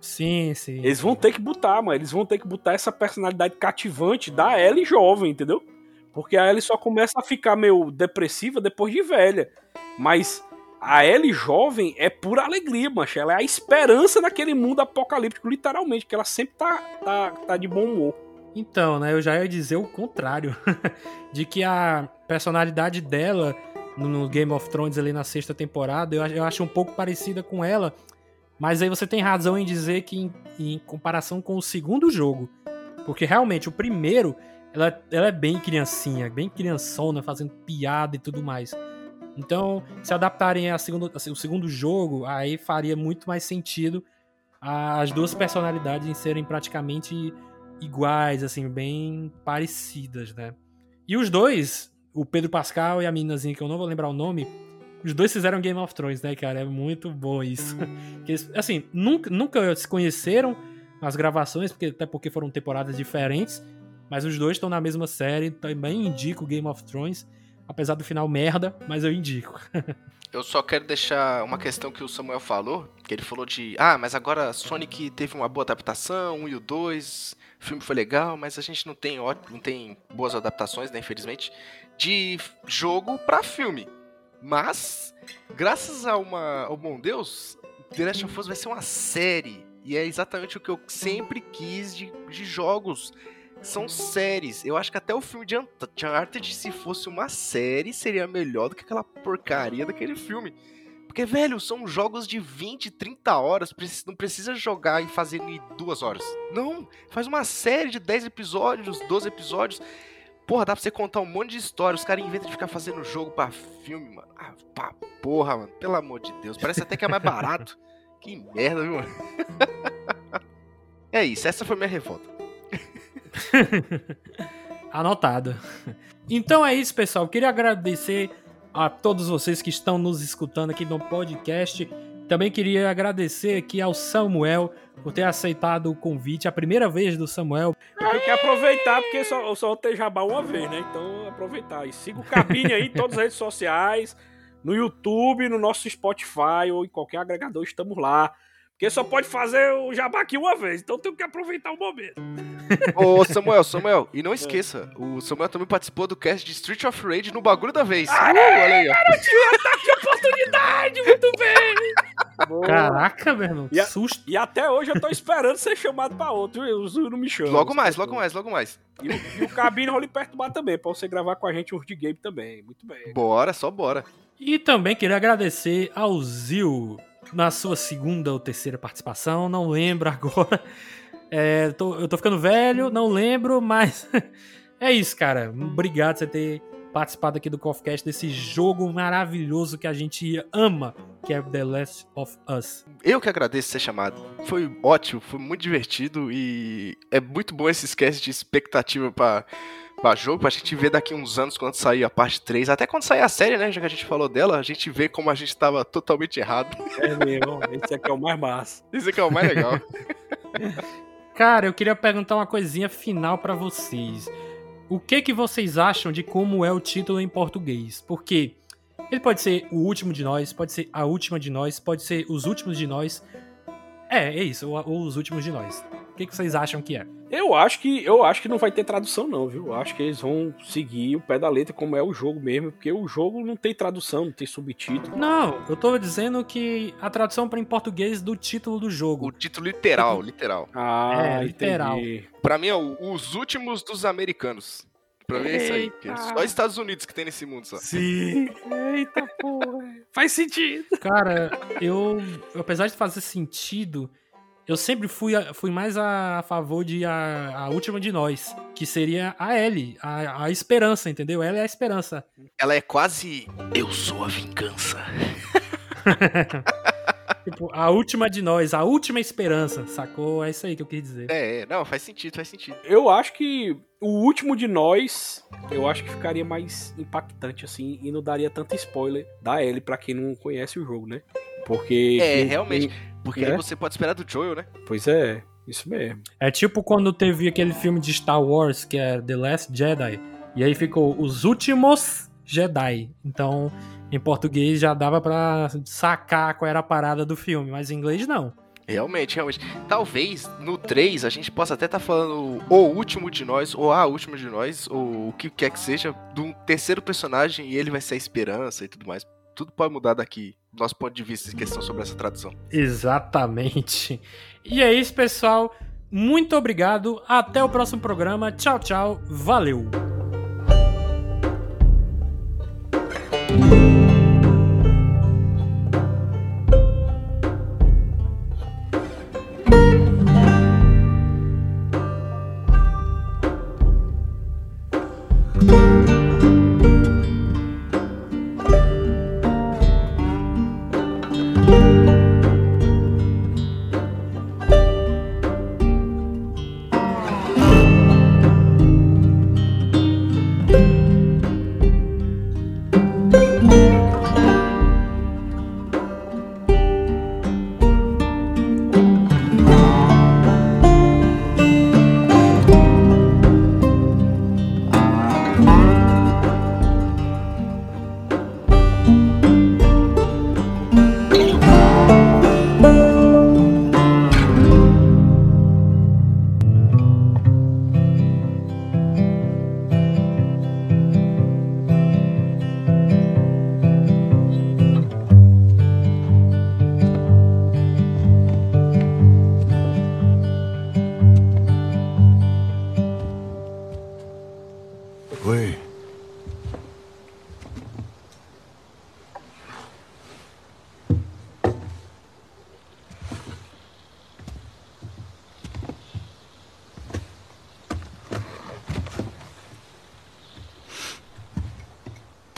Sim, sim. Eles vão ter que botar, mano. Eles vão ter que botar essa personalidade cativante da Ellie jovem, entendeu? Porque a Ellie só começa a ficar meio depressiva depois de velha. Mas a Ellie jovem é pura alegria, mancha. Ela é a esperança naquele mundo apocalíptico, literalmente, que ela sempre tá, tá, tá de bom humor. Então, né, eu já ia dizer o contrário. de que a personalidade dela no, Game of Thrones ali na sexta temporada, eu, eu acho um pouco parecida com ela. Mas aí você tem razão em dizer que em, em comparação com o segundo jogo, porque realmente o primeiro, ela, ela é bem criancinha, bem criançona, fazendo piada e tudo mais. Então, se adaptarem a segundo, o segundo jogo, aí faria muito mais sentido as duas personalidades em serem praticamente iguais, assim, bem parecidas, né? E os dois, o Pedro Pascal e a meninazinha, que eu não vou lembrar o nome, os dois fizeram Game of Thrones, né, cara? É muito bom isso. Que eles, assim, nunca, nunca se conheceram nas gravações, porque, até porque foram temporadas diferentes, mas os dois estão na mesma série, também indico Game of Thrones, apesar do final merda, mas eu indico. Eu só quero deixar uma questão que o Samuel falou, que ele falou de, ah, mas agora Sonic teve uma boa adaptação, um e o dois, o filme foi legal, mas a gente não tem, não tem boas adaptações, né, infelizmente, de jogo pra filme. Mas, graças a uma, ao bom Deus, The Last of Us vai ser uma série. E é exatamente o que eu sempre quis de, de jogos. São séries. Eu acho que até o filme de Uncharted, se fosse uma série, seria melhor do que aquela porcaria daquele filme. Porque, velho, são jogos de 20, 30 horas. Não precisa jogar e fazer em duas horas. Não, faz uma série de 10 episódios, 12 episódios. Porra, dá pra você contar um monte de história. Os caras inventam de ficar fazendo jogo pra filme, mano. Ah, pá, porra, mano. Pelo amor de Deus. Parece até que é mais barato. que merda, viu, mano? é isso, essa foi minha revolta. Anotado. Então é isso, pessoal. Queria agradecer a todos vocês que estão nos escutando aqui no podcast. Também queria agradecer aqui ao Samuel por ter aceitado o convite, a primeira vez do Samuel. Eu tenho que aproveitar, porque só, eu só vou ter jabá uma vez, né? Então, aproveitar. E siga o Cabine aí em todas as redes sociais, no YouTube, no nosso Spotify ou em qualquer agregador, estamos lá. Porque só pode fazer o jabá aqui uma vez, então tenho que aproveitar o momento. Ô, Samuel, Samuel, e não esqueça, o Samuel também participou do cast de Street of Rage no bagulho da vez. Uh, olha aí, ó. Oportunidade, muito bem! Boa. Caraca, meu irmão, que E a- susto. E até hoje eu tô esperando ser chamado pra outro, viu? o Zu não me chama. Logo mais, logo mais, logo mais. E o, e o Cabine vou lhe perturbar também, pra você gravar com a gente o de game também. Muito bem. Bora, só bora. E também queria agradecer ao Zil na sua segunda ou terceira participação, não lembro agora. É, tô- eu tô ficando velho, não lembro, mas é isso, cara. Obrigado por você ter participado aqui do CoffeeCast desse jogo maravilhoso que a gente ama, que é The Last of Us. Eu que agradeço ser chamado. Foi ótimo, foi muito divertido e é muito bom esse esquece de expectativa pra, pra jogo, pra gente ver daqui uns anos quando sair a parte 3, até quando sair a série, né, já que a gente falou dela, a gente vê como a gente tava totalmente errado. É mesmo, esse aqui é o mais massa. Isso aqui é o mais legal. Cara, eu queria perguntar uma coisinha final pra vocês. O que que vocês acham de como é o título em português? Porque ele pode ser o último de nós, pode ser a última de nós, pode ser os últimos de nós. É, é isso, os últimos de nós. O que que vocês acham que é? Eu acho que eu acho que não vai ter tradução não, viu? Eu acho que eles vão seguir o pé da letra como é o jogo mesmo, porque o jogo não tem tradução, não tem subtítulo. Não, eu tô dizendo que a tradução para em português do título do o jogo. título literal, literal. Ah, É, literal. Pra mim é o- os últimos dos americanos. Pra mim é isso aí. é. Só Estados Unidos que tem nesse mundo só. Sim. Eita porra. Faz sentido. Cara, eu, apesar de fazer sentido, eu sempre fui, fui mais a, favor de a, a última de nós, que seria a Ellie, a, a esperança, entendeu? Ela é a esperança. Ela é quase. Eu sou a vingança. Tipo, a última de nós, a última esperança, sacou? É isso aí que eu quis dizer. É, é, não, faz sentido, faz sentido. Eu acho que o último de nós, eu acho que ficaria mais impactante assim e não daria tanto spoiler da Ellie pra quem não conhece o jogo, né? Porque É, quem- realmente. quem- Porque Né? aí você pode esperar do Joel, né? Pois é, isso mesmo. É tipo quando teve aquele filme de Star Wars, que é The Last Jedi, e aí ficou Os Últimos Jedi. Então, em português já dava pra sacar qual era a parada do filme, mas em inglês não. Realmente, realmente. Talvez no 3 a gente possa até estar falando o último de nós, ou a última de nós, ou o que quer que seja, de um terceiro personagem e ele vai ser a esperança e tudo mais. Tudo pode mudar daqui, nosso ponto de vista em questão sobre essa tradução. Exatamente. E é isso, pessoal. Muito obrigado. Até o próximo programa. Tchau, tchau. Valeu.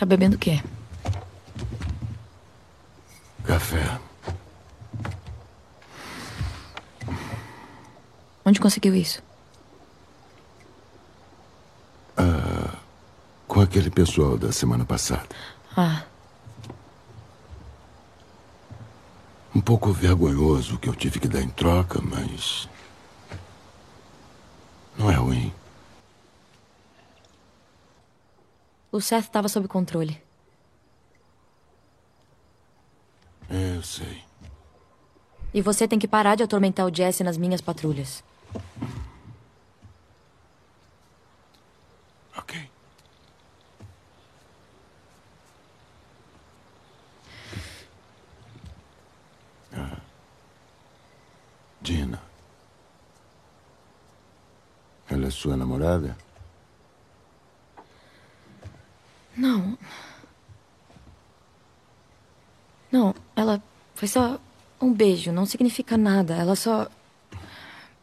Bebendo o quê? Café. Onde conseguiu isso? Com aquele pessoal da semana passada. Ah, Um pouco vergonhoso o que eu tive que dar em troca, mas. Não é ruim. O Seth estava sob controle. Eu sei. E você tem que parar de atormentar o Jesse nas minhas patrulhas. Ok. Ah. Gina. Ela é sua namorada? Não. Não, ela foi só um beijo, não significa nada. Ela só.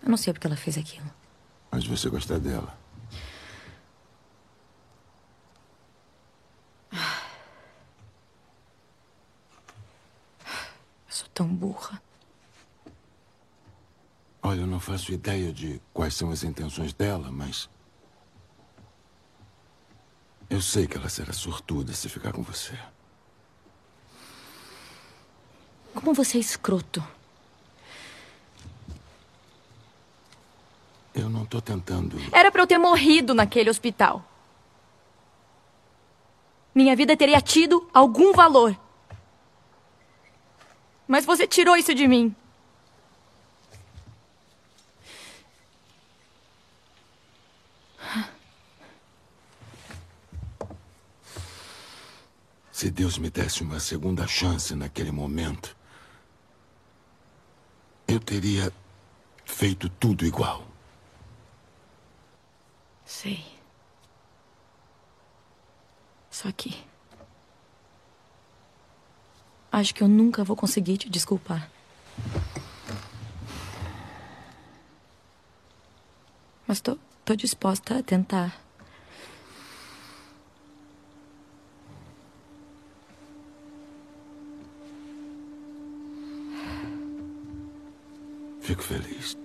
Eu não sei porque ela fez aquilo. Mas você gosta dela. Eu sou tão burra. Olha, eu não faço ideia de quais são as intenções dela, mas. Eu sei que ela será sortuda se ficar com você. Como você é escroto. Eu não tô tentando. Era pra eu ter morrido naquele hospital. Minha vida teria tido algum valor. Mas você tirou isso de mim. Se Deus me desse uma segunda chance naquele momento, eu teria feito tudo igual. Sei. Só que. Acho que eu nunca vou conseguir te desculpar. Mas tô, tô disposta a tentar. Fico feliz.